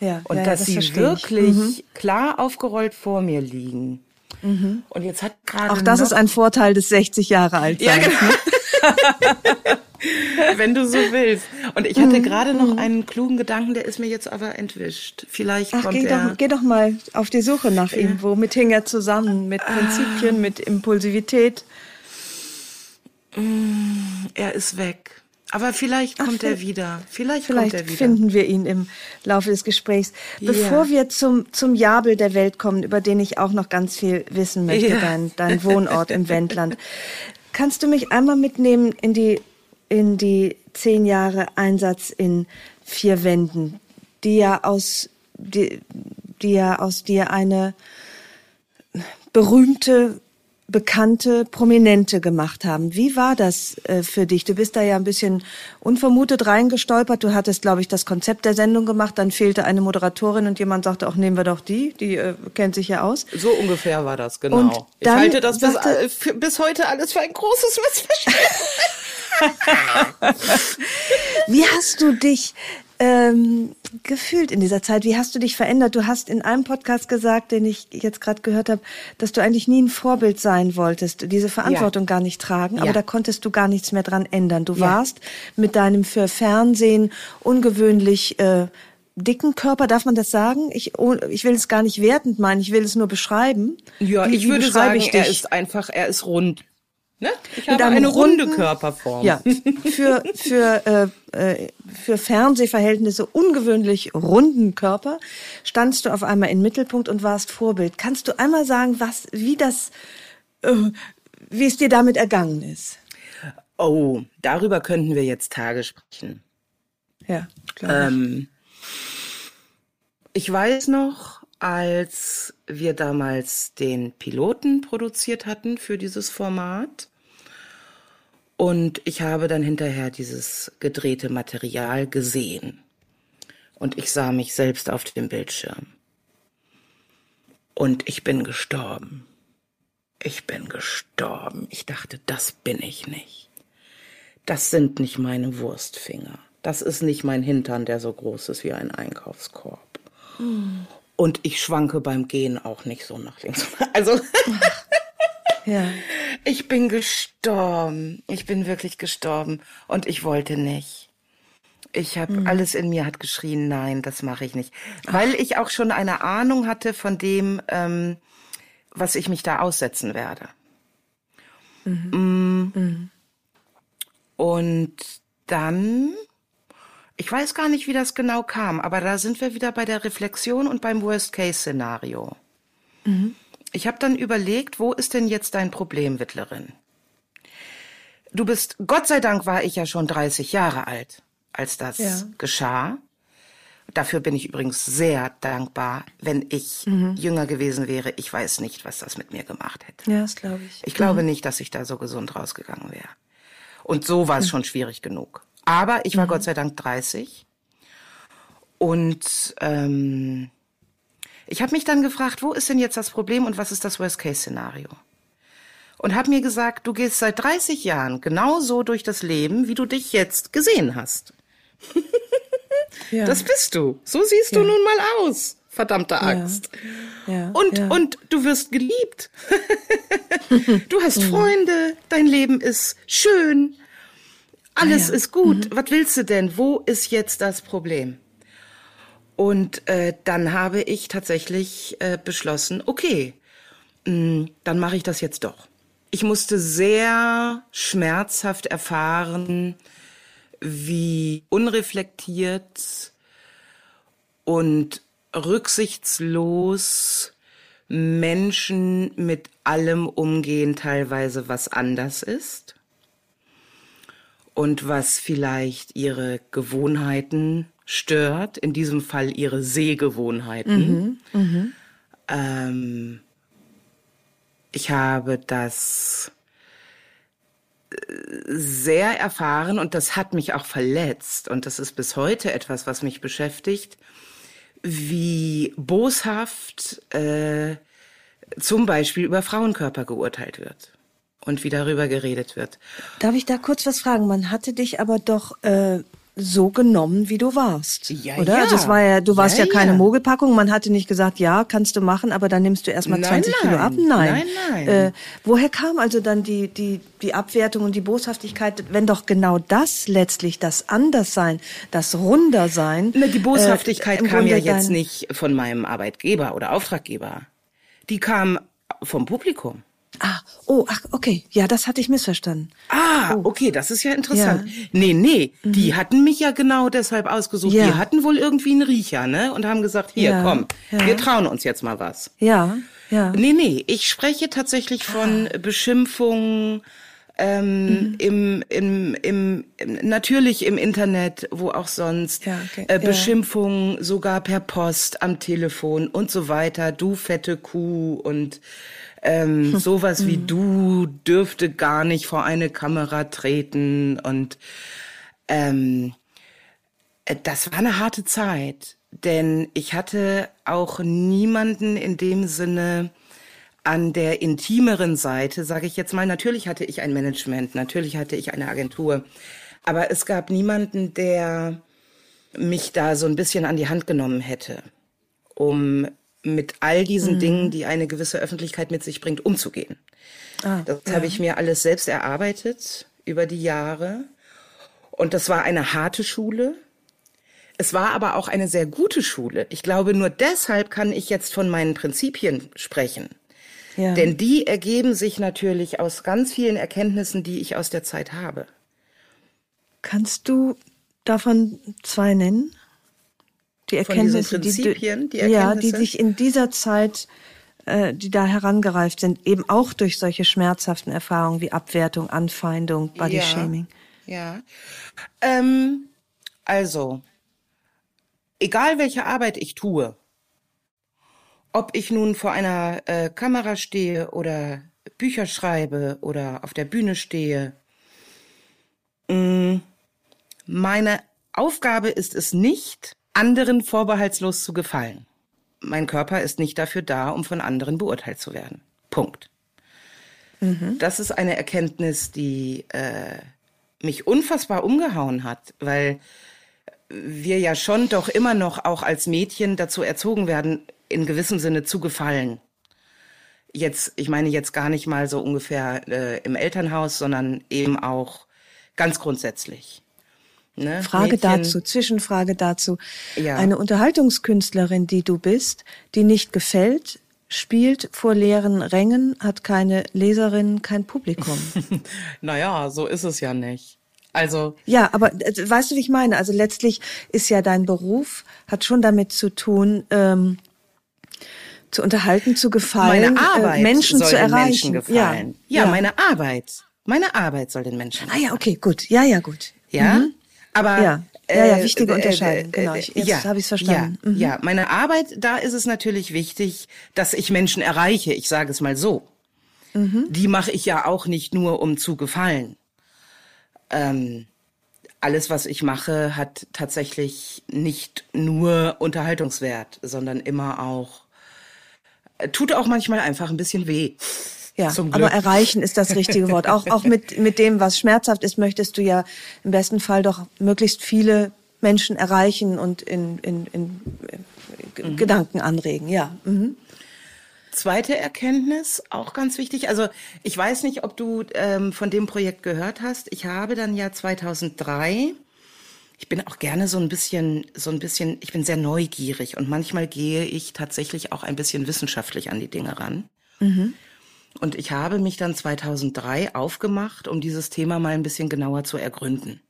Ja, und ja, dass das sie wirklich mhm. klar aufgerollt vor mir liegen. Mhm. Und jetzt hat gerade. Auch das ist ein Vorteil des 60 Jahre alt. Ja, genau. Ne? Wenn du so willst. Und ich hatte mhm. gerade noch einen klugen Gedanken, der ist mir jetzt aber entwischt. Vielleicht Ach, kommt geh er. Doch, geh doch mal auf die Suche nach ihm. Womit hing er zusammen? Mit ah. Prinzipien, ah. mit Impulsivität? Mm, er ist weg. Aber vielleicht kommt Ach, er wieder. Vielleicht, vielleicht kommt er wieder. finden wir ihn im Laufe des Gesprächs. Bevor ja. wir zum, zum Jabel der Welt kommen, über den ich auch noch ganz viel wissen möchte, ja. dein, dein Wohnort im Wendland. Kannst du mich einmal mitnehmen in die, in die zehn Jahre Einsatz in vier Wänden, die ja aus, die, die ja aus dir eine berühmte bekannte Prominente gemacht haben. Wie war das äh, für dich? Du bist da ja ein bisschen unvermutet reingestolpert. Du hattest, glaube ich, das Konzept der Sendung gemacht. Dann fehlte eine Moderatorin und jemand sagte, auch nehmen wir doch die. Die äh, kennt sich ja aus. So ungefähr war das, genau. Und ich halte das bis, sagte, für, bis heute alles für ein großes Missverständnis. Wie hast du dich ähm, gefühlt in dieser Zeit? Wie hast du dich verändert? Du hast in einem Podcast gesagt, den ich jetzt gerade gehört habe, dass du eigentlich nie ein Vorbild sein wolltest, diese Verantwortung ja. gar nicht tragen, aber ja. da konntest du gar nichts mehr dran ändern. Du ja. warst mit deinem für Fernsehen ungewöhnlich äh, dicken Körper, darf man das sagen? Ich, oh, ich will es gar nicht wertend meinen, ich will es nur beschreiben. Ja, wie, ich würde sagen, ich er ist einfach, er ist rund. Ne? Ich habe eine runden, runde Körperform. Ja, für, für, äh, äh, für Fernsehverhältnisse ungewöhnlich runden Körper standst du auf einmal im Mittelpunkt und warst Vorbild. Kannst du einmal sagen, was, wie das, äh, wie es dir damit ergangen ist? Oh, darüber könnten wir jetzt Tage sprechen. Ja, klar. Ähm, ich weiß noch, als wir damals den Piloten produziert hatten für dieses Format, und ich habe dann hinterher dieses gedrehte Material gesehen. Und ich sah mich selbst auf dem Bildschirm. Und ich bin gestorben. Ich bin gestorben. Ich dachte, das bin ich nicht. Das sind nicht meine Wurstfinger. Das ist nicht mein Hintern, der so groß ist wie ein Einkaufskorb. Hm. Und ich schwanke beim Gehen auch nicht so nach links. Also. Ja. Ich bin gestorben. Ich bin wirklich gestorben. Und ich wollte nicht. Ich habe hm. alles in mir hat geschrien, nein, das mache ich nicht. Weil ich auch schon eine Ahnung hatte von dem, ähm, was ich mich da aussetzen werde. Mhm. Mm. Mhm. Und dann, ich weiß gar nicht, wie das genau kam, aber da sind wir wieder bei der Reflexion und beim Worst-Case-Szenario. Mhm ich habe dann überlegt, wo ist denn jetzt dein Problem, Wittlerin? Du bist, Gott sei Dank war ich ja schon 30 Jahre alt, als das ja. geschah. Dafür bin ich übrigens sehr dankbar. Wenn ich mhm. jünger gewesen wäre, ich weiß nicht, was das mit mir gemacht hätte. Ja, das glaube ich. Ich glaube mhm. nicht, dass ich da so gesund rausgegangen wäre. Und so war es mhm. schon schwierig genug. Aber ich war mhm. Gott sei Dank 30. Und ähm, ich habe mich dann gefragt, wo ist denn jetzt das Problem und was ist das Worst-Case-Szenario? Und habe mir gesagt, du gehst seit 30 Jahren genauso durch das Leben, wie du dich jetzt gesehen hast. ja. Das bist du. So siehst ja. du nun mal aus. Verdammte Angst. Ja. ja. Und, und du wirst geliebt. du hast. Freunde, dein Leben ist schön, alles ah, ist gut. Mhm. Was willst du denn? Wo ist jetzt das Problem? Und äh, dann habe ich tatsächlich äh, beschlossen, okay, mh, mm, dann mache ich das jetzt doch. Ich musste sehr schmerzhaft erfahren, wie unreflektiert und rücksichtslos Menschen mit allem umgehen, teilweise was anders ist und was vielleicht ihre Gewohnheiten stört, in diesem Fall ihre Sehgewohnheiten. Mhm, mh. ähm, ich habe das äh, sehr erfahren und das hat mich auch verletzt und das ist bis heute etwas, was mich beschäftigt, wie boshaft äh, zum Beispiel über Frauenkörper geurteilt wird und wie darüber geredet wird. Darf ich da kurz was fragen? Man hatte dich aber doch äh, so genommen, wie du warst. Ja, oder? ja. Also es war ja, du warst ja, Ja, keine ja. Mogelpackung. Man hatte nicht gesagt, ja, kannst du machen, aber dann nimmst du erstmal Nein, 20 Kilo nein. ab. Nein. Nein, nein. Äh, woher kam also dann die, die, die Abwertung und die Boshaftigkeit, wenn doch genau das letztlich das Anderssein, das Rundersein. Ne, die Boshaftigkeit äh, kam ja Grunde jetzt dein- nicht von meinem Arbeitgeber oder Auftraggeber. Die kam vom Publikum. Ah, oh, ach, okay. Ja, das hatte ich missverstanden. Ah, okay, das ist ja interessant. Ja. Nee, nee, die hatten mich ja genau deshalb ausgesucht. Ja. Die hatten wohl irgendwie einen Riecher, ne? Und haben gesagt, hier, Ja, komm, wir trauen uns jetzt mal was. Ja, ja. Nee, nee, ich spreche tatsächlich von Ah. Beschimpfungen ähm, Mhm. im, im, im, natürlich im Internet, wo auch sonst, Ja, okay. äh. Beschimpfungen sogar per Post, am Telefon und so weiter, du fette Kuh und ähm, sowas wie du dürfte gar nicht vor eine Kamera treten und ähm, äh, das war eine harte Zeit, denn ich hatte auch niemanden in dem Sinne an der intimeren Seite, sage ich jetzt mal. Natürlich hatte ich ein Management, natürlich hatte ich eine Agentur, aber es gab niemanden, der mich da so ein bisschen an die Hand genommen hätte, um mit all diesen Dingen, die eine gewisse Öffentlichkeit mit sich bringt, umzugehen. Ah, Das ja. habe ich mir alles selbst erarbeitet über die Jahre. Und das war eine harte Schule. Es war aber auch eine sehr gute Schule. Ich glaube, nur deshalb kann ich jetzt von meinen Prinzipien sprechen. ja. Denn die ergeben sich natürlich aus ganz vielen Erkenntnissen, die ich aus der Zeit habe. Kannst du davon zwei nennen? Die Erkenntnisse, Prinzipien, die, die ja, die sich in dieser Zeit, äh, die da herangereift sind, eben auch durch solche schmerzhaften Erfahrungen wie Abwertung, Anfeindung, Bodyshaming. Ja. Ähm, also, egal welche Arbeit ich tue, ob ich nun vor einer äh, Kamera stehe oder Bücher schreibe oder auf der Bühne stehe, mh, meine Aufgabe ist es nicht, anderen vorbehaltslos zu gefallen. Mein Körper ist nicht dafür da, um von anderen beurteilt zu werden. Punkt. Das ist eine Erkenntnis, die äh, mich unfassbar umgehauen hat, weil wir ja schon doch immer noch auch als Mädchen dazu erzogen werden, in gewissem Sinne zu gefallen. Jetzt, ich meine jetzt gar nicht mal so ungefähr äh, im Elternhaus, sondern eben auch ganz grundsätzlich. Ne? Frage Mädchen- dazu, Zwischenfrage dazu. Ja. Eine Unterhaltungskünstlerin, die du bist, die nicht gefällt, spielt vor leeren Rängen, hat keine Leserinnen, kein Publikum. Naja, so ist es ja nicht. Also, Ja, aber äh, weißt du, wie ich meine? Also letztlich ist ja dein Beruf, hat schon damit zu tun, ähm, zu unterhalten, zu gefallen, meine Arbeit äh, Menschen zu erreichen. Menschen gefallen. Ja, ja. meine Arbeit. Meine Arbeit soll den Menschen Ah ja, okay, gut. Ja, ja, gut. Ja, aber. Ja. Ja, ja, wichtige Unterscheidung, genau. Ich- jetzt ja, habe ich's verstanden. Ja, Mhm. ja, meine Arbeit, da ist es natürlich wichtig, dass ich Menschen erreiche. Ich sage es mal so. Mhm. Die mache ich ja auch nicht nur, um zu gefallen. Ähm, alles, was ich mache, hat tatsächlich nicht nur Unterhaltungswert, sondern immer auch äh, tut auch manchmal einfach ein bisschen weh. Ja, aber erreichen ist das richtige Wort. Auch, auch mit, mit dem, was schmerzhaft ist, möchtest du ja im besten Fall doch möglichst viele Menschen erreichen und in, in, in, in Gedanken anregen. Ja. Mhm. Zweite Erkenntnis, auch ganz wichtig. Also ich weiß nicht, ob du ähm, von dem Projekt gehört hast. Ich habe dann ja 2003, ich bin auch gerne so ein bisschen, so ein bisschen, ich bin sehr neugierig und manchmal gehe ich tatsächlich auch ein bisschen wissenschaftlich an die Dinge ran. Und ich habe mich dann 2003 aufgemacht, um dieses Thema mal ein bisschen genauer zu ergründen.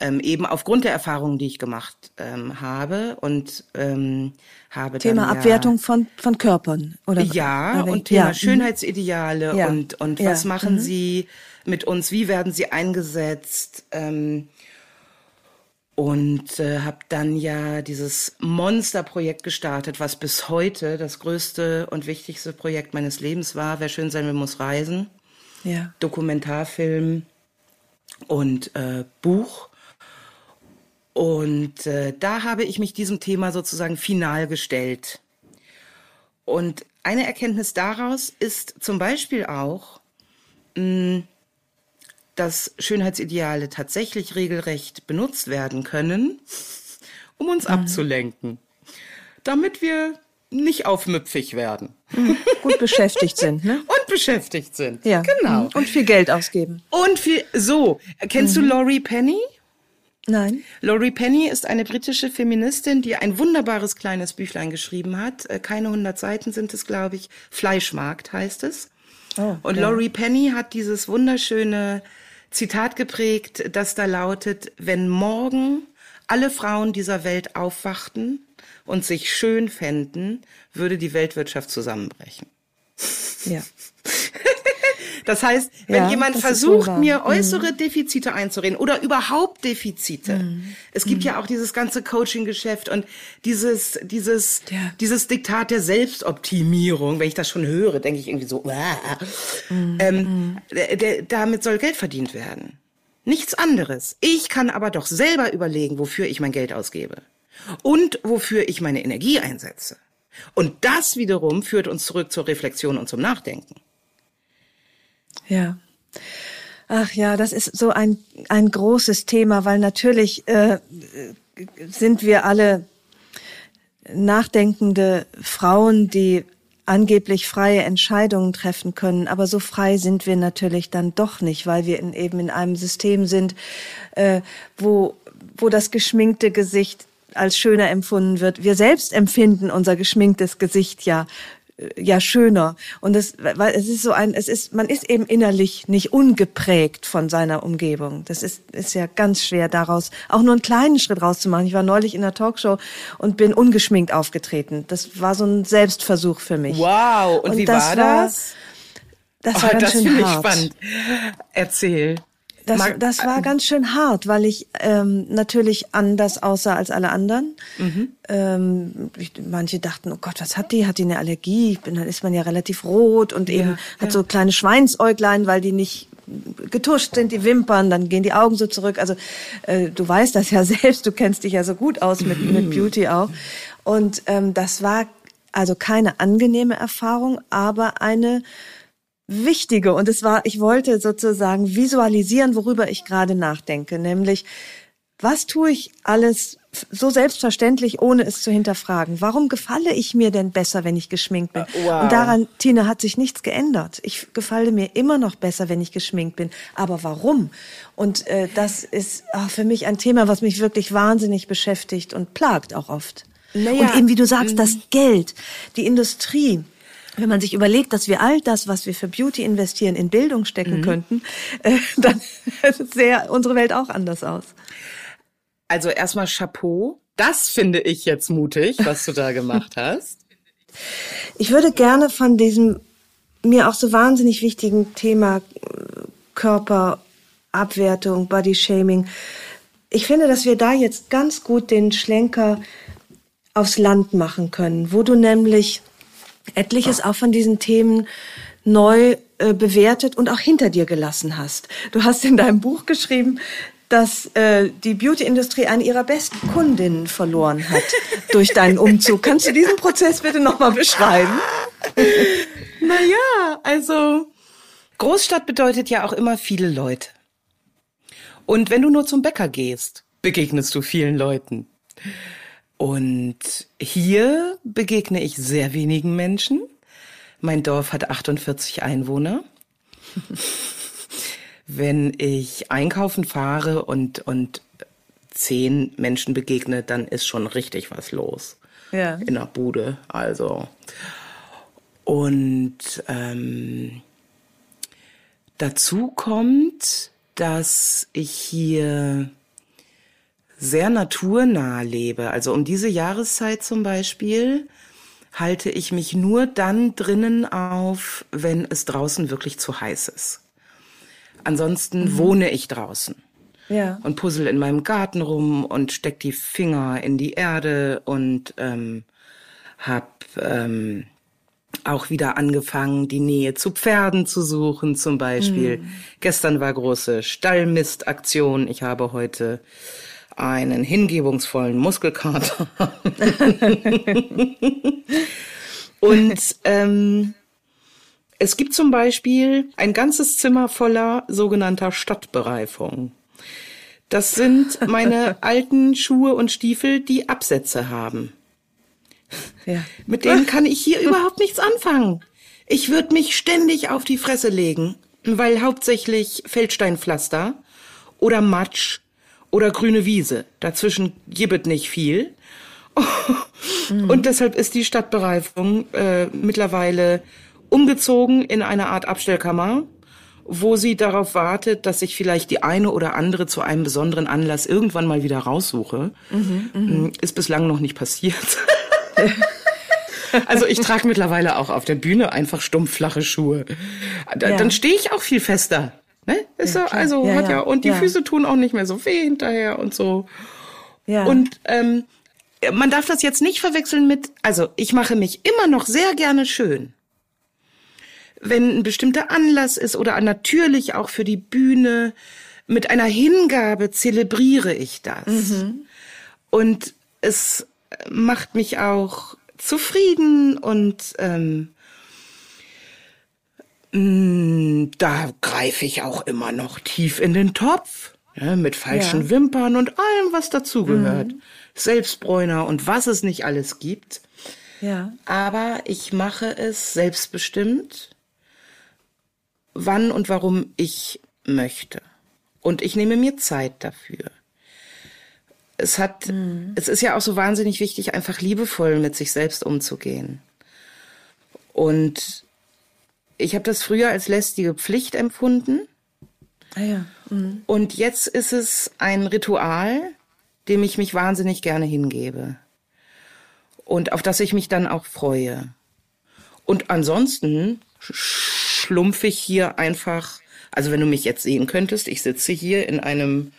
Ähm, eben aufgrund der Erfahrungen, die ich gemacht ähm, habe und ähm, habe Thema dann ja, Abwertung von, von Körpern. Oder ja, oder- und Thema ja, mhm. Schönheitsideale Ja. und, und was machen mhm. sie mit uns, wie werden sie eingesetzt. Ähm, und äh, habe dann ja dieses Monsterprojekt gestartet, was bis heute das größte und wichtigste Projekt meines Lebens war. Wer schön sein will, muss reisen. Ja. Dokumentarfilm und äh, Buch. Und äh, da habe ich mich diesem Thema sozusagen final gestellt. Und eine Erkenntnis daraus ist zum Beispiel auch, mh, dass Schönheitsideale tatsächlich regelrecht benutzt werden können, um uns mhm. abzulenken, damit wir nicht aufmüpfig werden. Mhm. Gut beschäftigt sind, ne? Und beschäftigt sind. Ja. Genau. Mhm. Und viel Geld ausgeben. Und viel, so. Kennst mhm. du Laurie Penny? Nein. Laurie Penny ist eine britische Feministin, die ein wunderbares kleines Büchlein geschrieben hat. Äh, keine hundert Seiten sind es, glaube ich. Fleischmarkt heißt es. Oh, Und ja. Laurie Penny hat dieses wunderschöne Zitat geprägt, das da lautet, wenn morgen alle Frauen dieser Welt aufwachten und sich schön fänden, würde die Weltwirtschaft zusammenbrechen. Ja. Das heißt, wenn ja, jemand versucht, mir mhm. äußere mhm. Defizite einzureden oder überhaupt Defizite, mhm. es gibt mhm. ja auch dieses ganze Coaching-Geschäft und dieses, dieses, ja. dieses Diktat der Selbstoptimierung, wenn ich das schon höre, denke ich irgendwie so, mhm. ähm, mhm. damit soll Geld verdient werden. Nichts anderes. Ich kann aber doch selber überlegen, wofür ich mein Geld ausgebe und wofür ich meine Energie einsetze. Und das wiederum führt uns zurück zur Reflexion und zum Nachdenken. Ja. Ach ja, das ist so ein, ein großes Thema, weil natürlich äh, sind wir alle nachdenkende Frauen, die angeblich freie Entscheidungen treffen können, aber so frei sind wir natürlich dann doch nicht, weil wir in, eben in einem System sind, äh, wo, wo das geschminkte Gesicht als schöner empfunden wird. Wir selbst empfinden unser geschminktes Gesicht ja ja schöner. Und es, weil es ist so ein, es ist, man ist eben innerlich nicht ungeprägt von seiner Umgebung. Das ist, ist ja ganz schwer daraus, auch nur einen kleinen Schritt rauszumachen. Ich war neulich in einer Talkshow und bin ungeschminkt aufgetreten. Das war so ein Selbstversuch für mich. Wow. Und, und wie das war das? das oh, war ganz das schön hart. spannend. Erzähl. Das, das war ganz schön hart, weil ich ähm, natürlich anders aussah als alle anderen. Mhm. Ähm, ich, manche dachten, oh Gott, was hat die? Hat die eine Allergie? Ich bin, dann ist man ja relativ rot und eben ja, hat ja. so kleine Schweinsäuglein, weil die nicht getuscht sind, die Wimpern, dann gehen die Augen so zurück. Also äh, du weißt das ja selbst, du kennst dich ja so gut aus mit, mit Beauty auch. Und ähm, das war also keine angenehme Erfahrung, aber eine wichtige. Und es war, ich wollte sozusagen visualisieren, worüber ich gerade nachdenke, nämlich, was tue ich alles so selbstverständlich, ohne es zu hinterfragen? Warum gefalle ich mir denn besser, wenn ich geschminkt bin? Uh, wow. Und daran, Tina, hat sich nichts geändert. Ich gefalle mir immer noch besser, wenn ich geschminkt bin. Aber warum? Und äh, das ist ach, für mich ein Thema, was mich wirklich wahnsinnig beschäftigt und plagt auch oft. Naja, und eben, wie du sagst, das mhm. Geld, die Industrie, wenn man sich überlegt, dass wir all das, was wir für Beauty investieren, in Bildung stecken mhm. könnten, äh, dann sähe unsere Welt auch anders aus. Also erstmal Chapeau. Das finde ich jetzt mutig, was du da gemacht hast. Ich würde gerne von diesem mir auch so wahnsinnig wichtigen Thema äh, Körperabwertung, Body Shaming. Ich finde, dass wir da jetzt ganz gut den Schlenker aufs Land machen können, wo du nämlich etliches auch von diesen Themen neu äh, bewertet und auch hinter dir gelassen hast. Du hast in deinem Buch geschrieben, dass äh, die Beauty-Industrie eine ihrer besten Kundinnen verloren hat durch deinen Umzug. Kannst du diesen Prozess bitte nochmal beschreiben? naja, also Großstadt bedeutet ja auch immer viele Leute. Und wenn du nur zum Bäcker gehst, begegnest du vielen Leuten. Und hier begegne ich sehr wenigen Menschen. Mein Dorf hat 48 Einwohner. Wenn ich einkaufen fahre und, und zehn Menschen begegne, dann ist schon richtig was los. Ja. In der Bude, also. Und ähm, dazu kommt, dass ich hier sehr naturnah lebe. Also um diese Jahreszeit zum Beispiel halte ich mich nur dann drinnen auf, wenn es draußen wirklich zu heiß ist. Ansonsten mhm. wohne ich draußen. Ja. Und puzzle in meinem Garten rum und steck die Finger in die Erde und ähm, hab ähm, auch wieder angefangen, die Nähe zu Pferden zu suchen, zum Beispiel. Mhm. Gestern war große Stallmistaktion. Ich habe heute einen hingebungsvollen Muskelkater. und ähm, Es gibt zum Beispiel ein ganzes Zimmer voller sogenannter Stadtbereifung. Das sind meine alten Schuhe und Stiefel, die Absätze haben. Ja. Mit denen kann ich hier überhaupt nichts anfangen. Ich würde mich ständig auf die Fresse legen, weil hauptsächlich Feldsteinpflaster oder Matsch oder grüne Wiese. Dazwischen gibbet nicht viel. Und deshalb ist die Stadtbereifung äh, mittlerweile umgezogen in eine Art Abstellkammer, wo sie darauf wartet, dass ich vielleicht die eine oder andere zu einem besonderen Anlass irgendwann mal wieder raussuche. Mhm, mh. Mm, ist bislang noch nicht passiert. also ich trage mittlerweile auch auf der Bühne einfach stumpfflache Schuhe. Da, ja. Dann stehe ich auch viel fester. Ne? Ist ja, so, also ja, hat ja, und die Füße tun auch nicht mehr so weh hinterher und so. Ja. Und ähm, man darf das jetzt nicht verwechseln mit, also ich mache mich immer noch sehr gerne schön. Wenn ein bestimmter Anlass ist oder natürlich auch für die Bühne, mit einer Hingabe zelebriere ich das. Mhm. Und es macht mich auch zufrieden und ähm, da greife ich auch immer noch tief in den Topf. Ja, mit falschen ja. Wimpern und allem, was dazugehört. Mhm. Selbstbräuner und was es nicht alles gibt. Ja. Aber ich mache es selbstbestimmt, wann und warum ich möchte. Und ich nehme mir Zeit dafür. Es hat, mhm. es ist ja auch so wahnsinnig wichtig, einfach liebevoll mit sich selbst umzugehen. Und ich habe das früher als lästige Pflicht empfunden. Ah ja. Mhm. Und jetzt ist es ein Ritual, dem ich mich wahnsinnig gerne hingebe. Und auf das ich mich dann auch freue. Und ansonsten schlumpfe ich hier einfach, also wenn du mich jetzt sehen könntest, ich sitze hier in einem,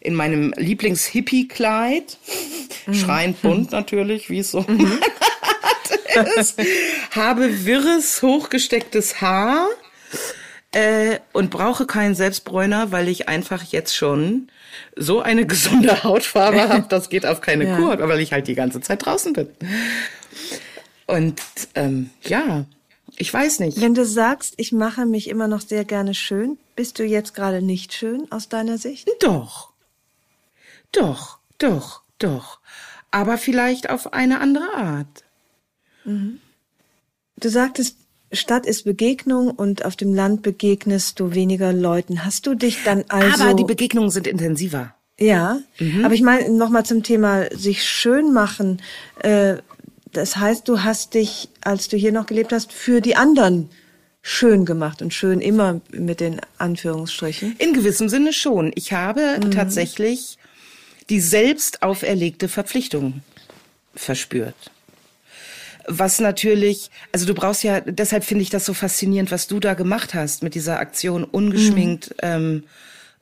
in meinem Lieblings-Hippie-Kleid, mhm. schreiend bunt natürlich, wie es so mhm. ist, habe wirres, hochgestecktes Haar, äh, und brauche keinen Selbstbräuner, weil ich einfach jetzt schon so eine gesunde Hautfarbe habe, das geht auf keine ja. Kur, weil ich halt die ganze Zeit draußen bin. Und ähm, ja, ich weiß nicht. Wenn du sagst, ich mache mich immer noch sehr gerne schön, bist du jetzt gerade nicht schön aus deiner Sicht? Doch. Doch, doch, doch. Aber vielleicht auf eine andere Art. Mhm. Du sagtest, Stadt ist Begegnung und auf dem Land begegnest du weniger Leuten. Hast du dich dann also... Aber die Begegnungen sind intensiver. Ja, mhm. aber ich meine nochmal zum Thema sich schön machen. Äh, das heißt, du hast dich, als du hier noch gelebt hast, für die anderen schön gemacht und schön immer mit den Anführungsstrichen? In gewissem Sinne schon. Ich habe mhm. tatsächlich die selbst auferlegte Verpflichtung verspürt was natürlich, also du brauchst ja, deshalb finde ich das so faszinierend, was du da gemacht hast mit dieser Aktion ungeschminkt mhm. ähm,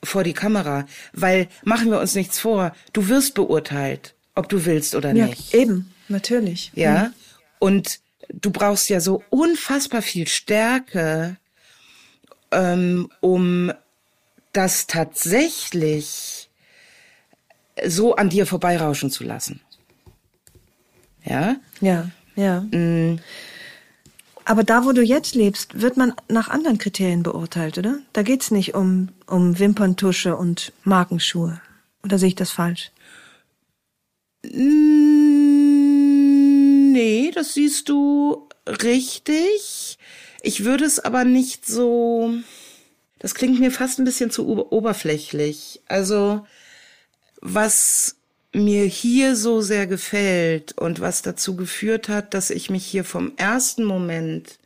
vor die Kamera. Weil machen wir uns nichts vor, du wirst beurteilt, ob du willst oder ja, nicht. Eben, natürlich. Ja. Mhm. Und du brauchst ja so unfassbar viel Stärke, ähm, um das tatsächlich so an dir vorbeirauschen zu lassen. Ja? Ja. Ja. Mm. Aber da, wo du jetzt lebst, wird man nach anderen Kriterien beurteilt, oder? Da geht's nicht um, um Wimperntusche und Markenschuhe. Oder sehe ich das falsch? Nee, das siehst du richtig. Ich würde es aber nicht so. Das klingt mir fast ein bisschen zu oberflächlich. Also, was mir hier so sehr gefällt und was dazu geführt hat, dass ich mich hier vom ersten Moment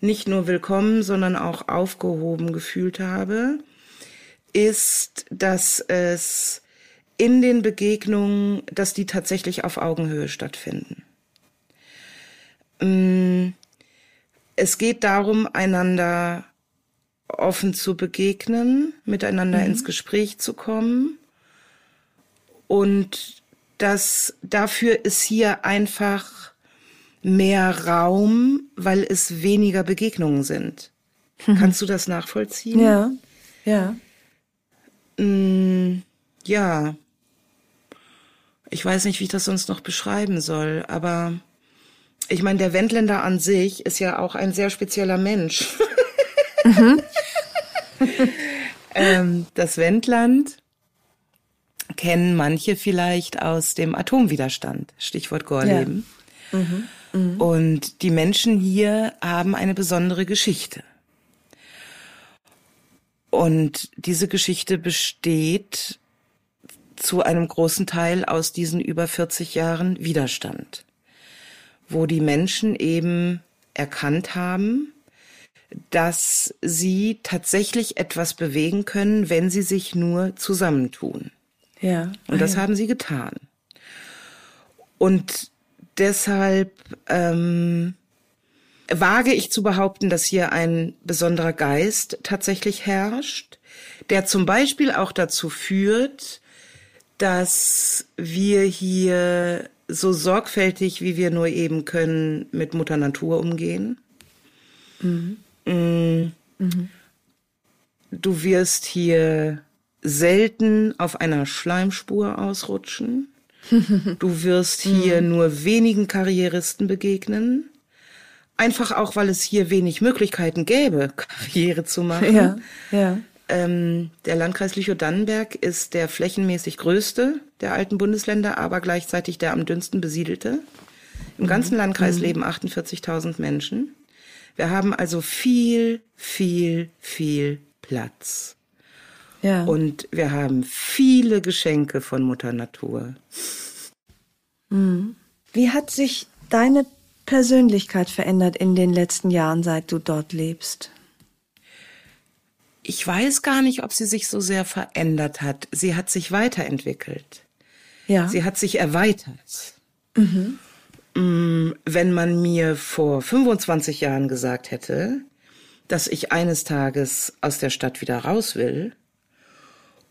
nicht nur willkommen, sondern auch aufgehoben gefühlt habe, ist, dass es in den Begegnungen, dass die tatsächlich auf Augenhöhe stattfinden. Mm, es geht darum, einander offen zu begegnen, miteinander mhm. ins Gespräch zu kommen und das, dafür ist hier einfach mehr Raum, weil es weniger Begegnungen sind. Mhm. Kannst du das nachvollziehen? Ja, ja. Mm, ja. Ich weiß nicht, wie ich das sonst noch beschreiben soll, aber Ich meine, der Wendländer an sich ist ja auch ein sehr spezieller Mensch. Mhm. ähm, das Wendland kennen manche vielleicht aus dem Atomwiderstand, Stichwort Gorleben. Ja. Mhm. Mhm. Und die Menschen hier haben eine besondere Geschichte. Und diese Geschichte besteht zu einem großen Teil aus diesen über 40 Jahren Widerstand, wo die Menschen eben erkannt haben, dass sie tatsächlich etwas bewegen können, wenn sie sich nur zusammentun. Ja. Und das ja. haben sie getan. Und deshalb ähm, wage ich zu behaupten, dass hier ein besonderer Geist tatsächlich herrscht, der zum Beispiel auch dazu führt, dass wir hier so sorgfältig, wie wir nur eben können, mit Mutter Natur umgehen. Mhm. Mm. Mhm. Du wirst hier selten auf einer Schleimspur ausrutschen. Du wirst hier mhm. nur wenigen Karrieristen begegnen. Einfach auch, weil es hier wenig Möglichkeiten gäbe, Karriere zu machen. Ja, ja. Ähm, der Landkreis Lüchow-Dannenberg ist der flächenmäßig größte der alten Bundesländer, aber gleichzeitig der am dünnsten besiedelte. Im ganzen mhm. Landkreis mhm. leben 48.000 Menschen. Wir haben also viel, viel, viel Platz. Ja. Und wir haben viele Geschenke von Mutter Natur. Mhm. Wie hat sich deine Persönlichkeit verändert in den letzten Jahren, seit du dort lebst? Ich weiß gar nicht, ob sie sich so sehr verändert hat. Sie hat sich weiterentwickelt. Ja. Sie hat sich erweitert. Mhm. Mm, wenn man mir vor 25 Jahren gesagt hätte, dass ich eines Tages aus der Stadt wieder raus will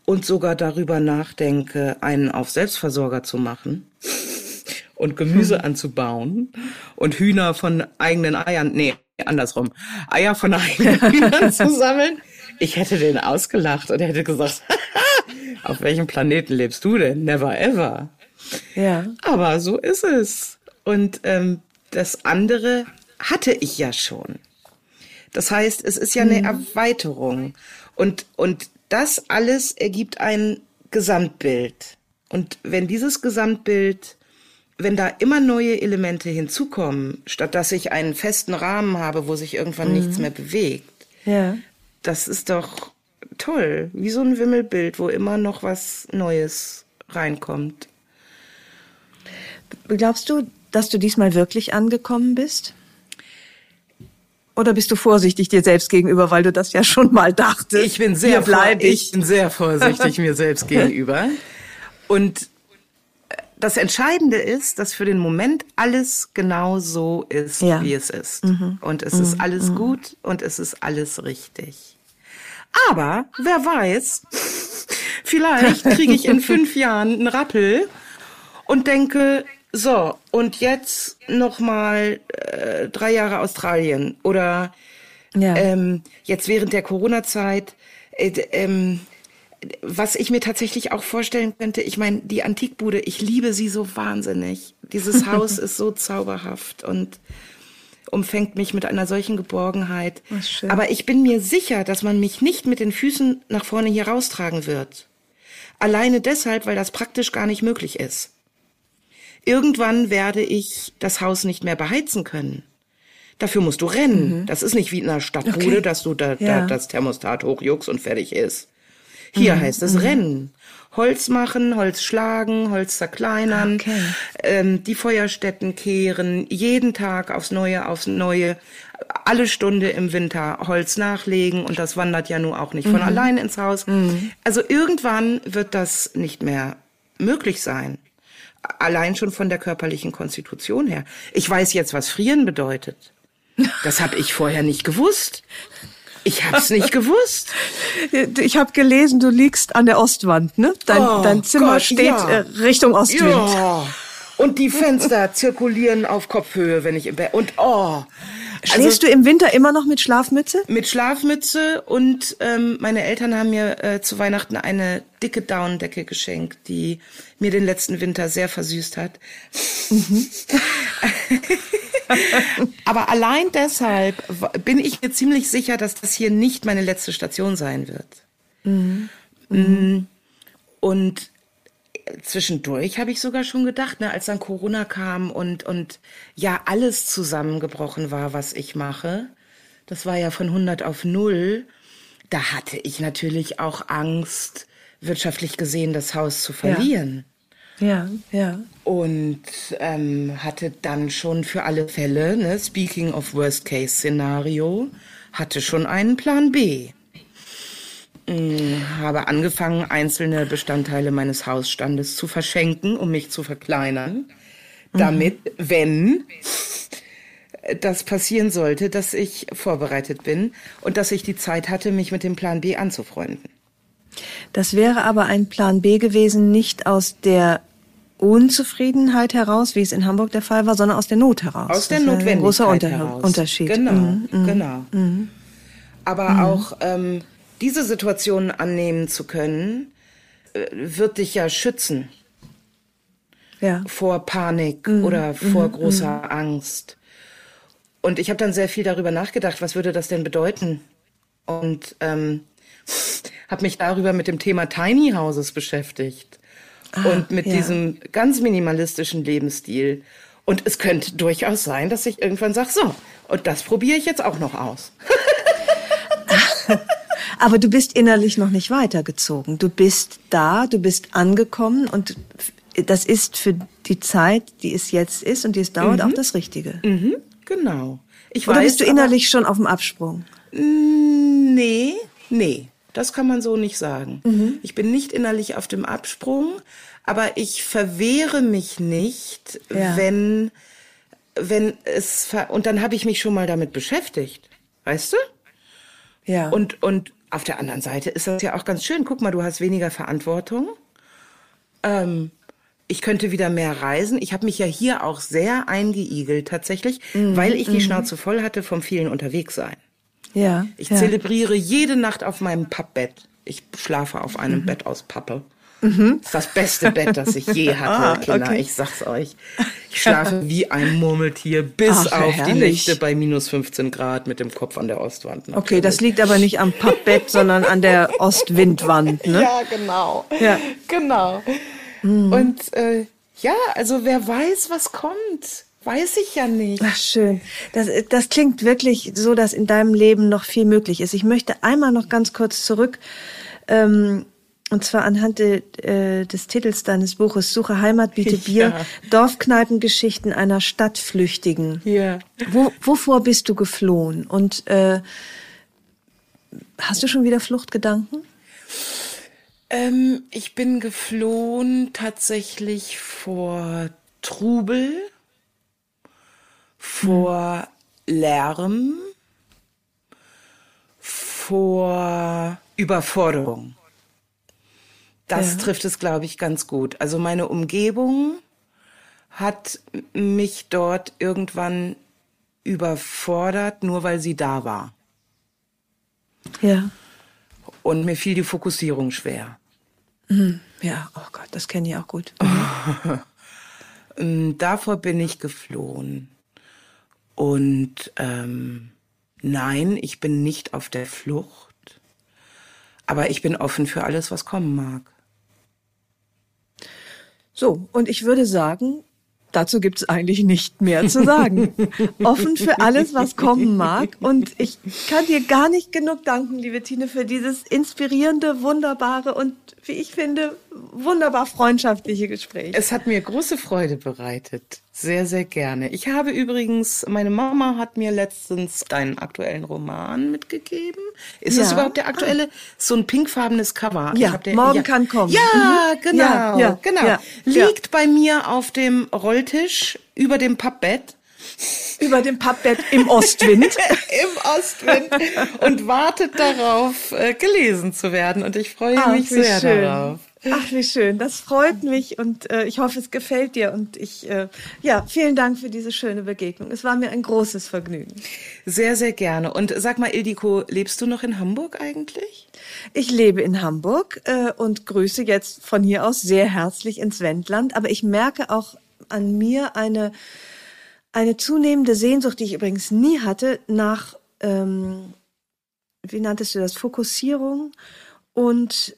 und sogar darüber nachdenke, einen auf Selbstversorger zu machen und Gemüse hm. anzubauen und Hühner von eigenen Eiern, nee, andersrum, Eier von eigenen Hühnern zu sammeln, ich hätte den ausgelacht und hätte gesagt, auf welchem Planeten lebst du denn? Never ever. Ja. Aber so ist es. Und ähm, das andere hatte ich ja schon. Das heißt, es ist ja eine mhm. Erweiterung. Und, und das alles ergibt ein Gesamtbild. Und wenn dieses Gesamtbild, wenn da immer neue Elemente hinzukommen, statt dass ich einen festen Rahmen habe, wo sich irgendwann mhm. nichts mehr bewegt, ja. das ist doch toll. Wie so ein Wimmelbild, wo immer noch was Neues reinkommt. Glaubst du, dass du diesmal wirklich angekommen bist? Oder bist du vorsichtig dir selbst gegenüber, weil du das ja schon mal dachtest? Ich bin sehr, bleib ich. ich bin sehr vorsichtig mir selbst gegenüber. Und äh, das Entscheidende ist, dass für den Moment alles genau so ist, ja. wie es ist. Mhm. Und es mhm. ist alles mhm. gut und es ist alles richtig. Aber wer weiß, vielleicht kriege ich in fünf Jahren einen Rappel und denke, so, und jetzt nochmal äh, drei Jahre Australien oder ja. ähm, jetzt während der Corona-Zeit. Äh, ähm, was ich mir tatsächlich auch vorstellen könnte, ich meine, die Antikbude, ich liebe sie so wahnsinnig. Dieses Haus ist so zauberhaft und umfängt mich mit einer solchen Geborgenheit. Aber ich bin mir sicher, dass man mich nicht mit den Füßen nach vorne hier raustragen wird. Alleine deshalb, weil das praktisch gar nicht möglich ist. Irgendwann werde ich das Haus nicht mehr beheizen können. Dafür musst du rennen. Mhm. Das ist nicht wie in einer Stadtbude, okay. dass du da, ja. da das Thermostat hochjuckst und fertig ist. Hier mhm. heißt es mhm. rennen. Holz machen, Holz schlagen, Holz zerkleinern, okay. ähm, die Feuerstätten kehren, jeden Tag aufs Neue, aufs Neue, alle Stunde im Winter Holz nachlegen und das wandert ja nun auch nicht von mhm. allein ins Haus. Mhm. Also irgendwann wird das nicht mehr möglich sein. Allein schon von der körperlichen Konstitution her. Ich weiß jetzt, was frieren bedeutet. Das habe ich vorher nicht gewusst. Ich habe es nicht gewusst. Ich habe gelesen, du liegst an der Ostwand, ne? Dein, oh, dein Zimmer Gott, steht ja. Äh, Richtung Ostwind. Ja. Und die Fenster zirkulieren auf Kopfhöhe, wenn ich im Bett. Und oh, Schläfst also, du im Winter immer noch mit Schlafmütze? Mit Schlafmütze und ähm, meine Eltern haben mir äh, zu Weihnachten eine dicke Daunendecke geschenkt, die mir den letzten Winter sehr versüßt hat. Mhm. Aber allein deshalb bin ich mir ziemlich sicher, dass das hier nicht meine letzte Station sein wird. Mhm. Mm. Und zwischendurch habe ich sogar schon gedacht, ne, als dann Corona kam und, und ja alles zusammengebrochen war, was ich mache, das war ja von 100 auf 0, da hatte ich natürlich auch Angst, wirtschaftlich gesehen das Haus zu verlieren. Ja, ja. ja. Und ähm, hatte dann schon für alle Fälle, ne, speaking of Worst-Case-Szenario, hatte schon einen Plan B. Hm, habe angefangen, einzelne Bestandteile meines Hausstandes zu verschenken, um mich zu verkleinern, damit, wenn das passieren sollte, dass ich vorbereitet bin und dass ich die Zeit hatte, mich mit dem Plan B anzufreunden. Das wäre aber ein Plan B gewesen, nicht aus der Unzufriedenheit heraus, wie es in Hamburg der Fall war, sondern aus der Not heraus. Aus der Notwendigkeit ein großer Unter heraus. Unterschied. Genau, mhm, mhm. genau. Mhm. Aber mhm. auch ähm, diese Situation annehmen zu können, äh, wird dich ja schützen. Ja. Vor Panik mhm. oder vor mhm. großer mhm. Angst. Und ich habe dann sehr viel darüber nachgedacht, was würde das denn bedeuten? Und ähm, habe mich darüber mit dem Thema Tiny Houses beschäftigt. Ah, und mit ja. diesem ganz minimalistischen Lebensstil. Und es könnte durchaus sein, dass ich irgendwann sage, so, und das probiere ich jetzt auch noch aus. Aber du bist innerlich noch nicht weitergezogen. Du bist da, du bist angekommen und das ist für die Zeit, die es jetzt ist und die es dauert, mhm. auch das Richtige. Mhm, genau. Ich Oder weiß, bist du innerlich schon auf dem Absprung? Nee, nee. Das kann man so nicht sagen. Mhm. Ich bin nicht innerlich auf dem Absprung, aber ich verwehre mich nicht, ja. wenn wenn es und dann habe ich mich schon mal damit beschäftigt, weißt du? Ja. Und und auf der anderen Seite ist das ja auch ganz schön. Guck mal, du hast weniger Verantwortung. Ähm, ich könnte wieder mehr reisen. Ich habe mich ja hier auch sehr eingeigelt tatsächlich, mhm. weil ich die mhm. Schnauze voll hatte vom vielen Unterwegssein. Ja. Ich ja. zelebriere jede Nacht auf meinem Pappbett. Ich schlafe auf einem mhm. Bett aus Pappe. Mhm. Das ist das beste Bett, das ich je hatte, ah, Kinder. Okay. Ich sag's euch. Ich schlafe wie ein Murmeltier bis Ach, auf herrlich. die Nächte bei minus 15 Grad mit dem Kopf an der Ostwand. Natürlich. Okay, das liegt aber nicht am Pappbett, sondern an der Ostwindwand, ne? Ja, genau. Ja. Genau. Mhm. Und äh, ja, also wer weiß, was kommt. Weiß ich ja nicht. Ach, schön. Das, das klingt wirklich so, dass in deinem Leben noch viel möglich ist. Ich möchte einmal noch ganz kurz zurück, ähm, und zwar anhand de, äh, des Titels deines Buches Suche Heimat, biete Bier, ja. Dorfkneipengeschichten einer Stadtflüchtigen. Ja. Wo, wovor bist du geflohen? Und äh, hast du schon wieder Fluchtgedanken? Ähm, ich bin geflohen tatsächlich vor Trubel vor Lärm, vor Überforderung. Das ja. trifft es, glaube ich, ganz gut. Also meine Umgebung hat mich dort irgendwann überfordert, nur weil sie da war. Ja. Und mir fiel die Fokussierung schwer. Mhm. Ja, oh Gott, das kenne ich auch gut. Mhm. Davor bin ich geflohen. Und ähm, nein, ich bin nicht auf der Flucht, aber ich bin offen für alles, was kommen mag. So, und ich würde sagen, dazu gibt es eigentlich nicht mehr zu sagen. Offen für alles, was kommen mag. Und ich kann dir gar nicht genug danken, liebe Tine, für dieses inspirierende, wunderbare und, wie ich finde, wunderbar freundschaftliche Gespräch. Es hat mir große Freude bereitet. Sehr, sehr gerne. Ich habe übrigens, meine Mama hat mir letztens deinen aktuellen Roman mitgegeben. Ist ja. das überhaupt der aktuelle? So ein pinkfarbenes Cover. Ja, den, morgen ja. kann kommen. Ja, mhm. genau, ja, ja, genau. Liegt bei mir auf dem Rolltisch über dem Pappbett. Über dem Pappbett im Ostwind. Im Ostwind. Und wartet darauf, äh, gelesen zu werden. Und ich freue Ach, mich sehr schön. darauf. Ach, wie schön. Das freut mich und äh, ich hoffe, es gefällt dir. Und ich, äh, ja, vielen Dank für diese schöne Begegnung. Es war mir ein großes Vergnügen. Sehr, sehr gerne. Und sag mal, Ildiko, lebst du noch in Hamburg eigentlich? Ich lebe in Hamburg äh, und grüße jetzt von hier aus sehr herzlich ins Wendland. Aber ich merke auch an mir eine eine zunehmende Sehnsucht, die ich übrigens nie hatte, nach, ähm, wie nanntest du das, Fokussierung und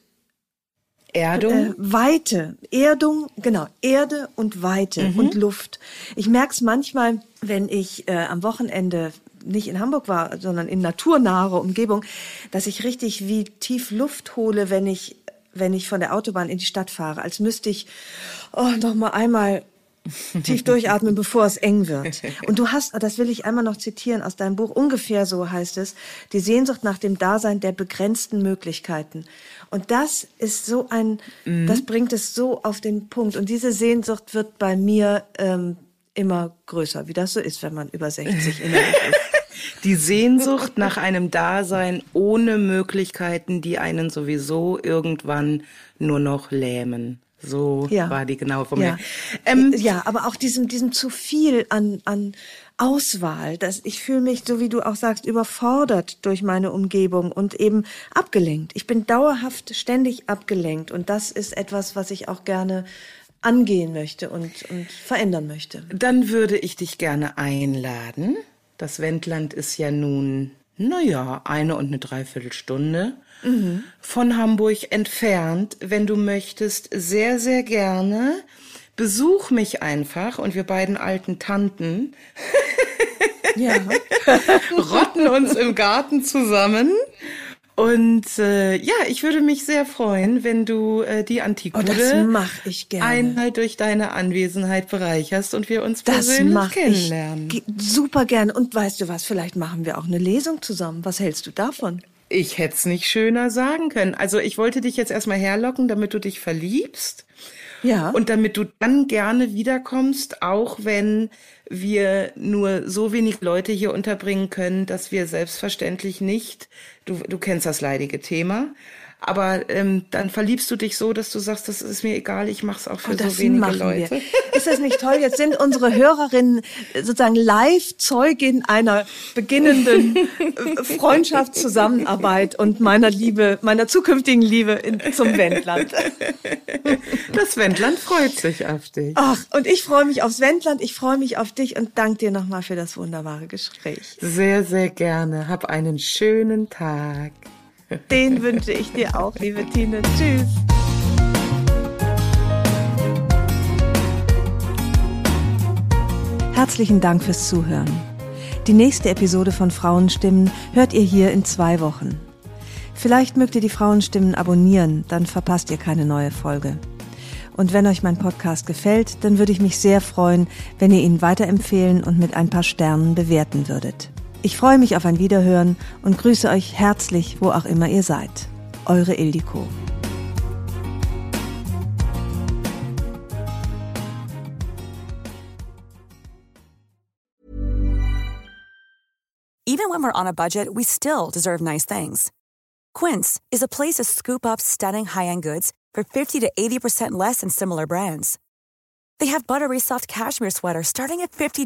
Erdung? Äh, Weite, Erdung, genau, Erde und Weite mhm. und Luft. Ich merke es manchmal, wenn ich äh, am Wochenende nicht in Hamburg war, sondern in naturnahe Umgebung, dass ich richtig wie tief Luft hole, wenn ich wenn ich von der Autobahn in die Stadt fahre, als müsste ich oh, noch mal einmal tief durchatmen, bevor es eng wird. Und du hast, das will ich einmal noch zitieren aus deinem Buch, ungefähr so heißt es, die Sehnsucht nach dem Dasein der begrenzten Möglichkeiten. Und das ist so ein, mhm. das bringt es so auf den Punkt. Und diese Sehnsucht wird bei mir ähm, immer größer, wie das so ist, wenn man über 60 innerlich ist. Die Sehnsucht nach einem Dasein ohne Möglichkeiten, die einen sowieso irgendwann nur noch lähmen. So ja. war die genau von ja. Ähm, ja, aber auch diesem, diesem zu viel an, an Auswahl. dass ich fühle mich, so wie du auch sagst, überfordert durch meine Umgebung und eben abgelenkt. Ich bin dauerhaft ständig abgelenkt und das ist etwas, was ich auch gerne angehen möchte und, und verändern möchte. Dann würde ich dich gerne einladen, das Wendland ist ja nun, naja, eine und eine Dreiviertelstunde mhm. von Hamburg entfernt. Wenn du möchtest, sehr, sehr gerne. Besuch mich einfach und wir beiden alten Tanten ja. rotten uns im Garten zusammen und äh, ja, ich würde mich sehr freuen, wenn du äh, die Antikude oh, einmal durch deine Anwesenheit bereicherst und wir uns das persönlich kennenlernen. Ich super gerne. Und weißt du was, vielleicht machen wir auch eine Lesung zusammen. Was hältst du davon? Ich hätte es nicht schöner sagen können. Also ich wollte dich jetzt erstmal herlocken, damit du dich verliebst. Ja. Und damit du dann gerne wiederkommst, auch wenn wir nur so wenig Leute hier unterbringen können, dass wir selbstverständlich nicht, du, du kennst das leidige Thema, aber ähm, dann verliebst du dich so, dass du sagst, das ist mir egal, ich mache es auch für oh, so wenige Leute. Wir. Ist das nicht toll? Jetzt sind unsere Hörerinnen sozusagen live Zeugin einer beginnenden äh, Freundschaftszusammenarbeit und meiner Liebe, meiner zukünftigen Liebe in, zum Wendland. Das Wendland freut sich auf dich. Ach, und ich freue mich aufs Wendland, ich freue mich auf dich und danke dir nochmal für das wunderbare Gespräch. Sehr, sehr gerne. Hab einen schönen Tag. Den wünsche ich dir auch, liebe Tine. Tschüss. Herzlichen Dank fürs Zuhören. Die nächste Episode von Frauenstimmen hört ihr hier in zwei Wochen. Vielleicht mögt ihr die Frauenstimmen abonnieren, dann verpasst ihr keine neue Folge. Und wenn euch mein Podcast gefällt, dann würde ich mich sehr freuen, wenn ihr ihn weiterempfehlen und mit ein paar Sternen bewerten würdet. Ich freue mich auf ein Wiederhören und grüße euch herzlich, wo auch immer ihr seid. Eure Ildiko. Even when we're on a budget, we still deserve nice things. Quince is a place to scoop up stunning high-end goods for 50 to 80% less than similar brands. They have buttery soft cashmere sweaters starting at $50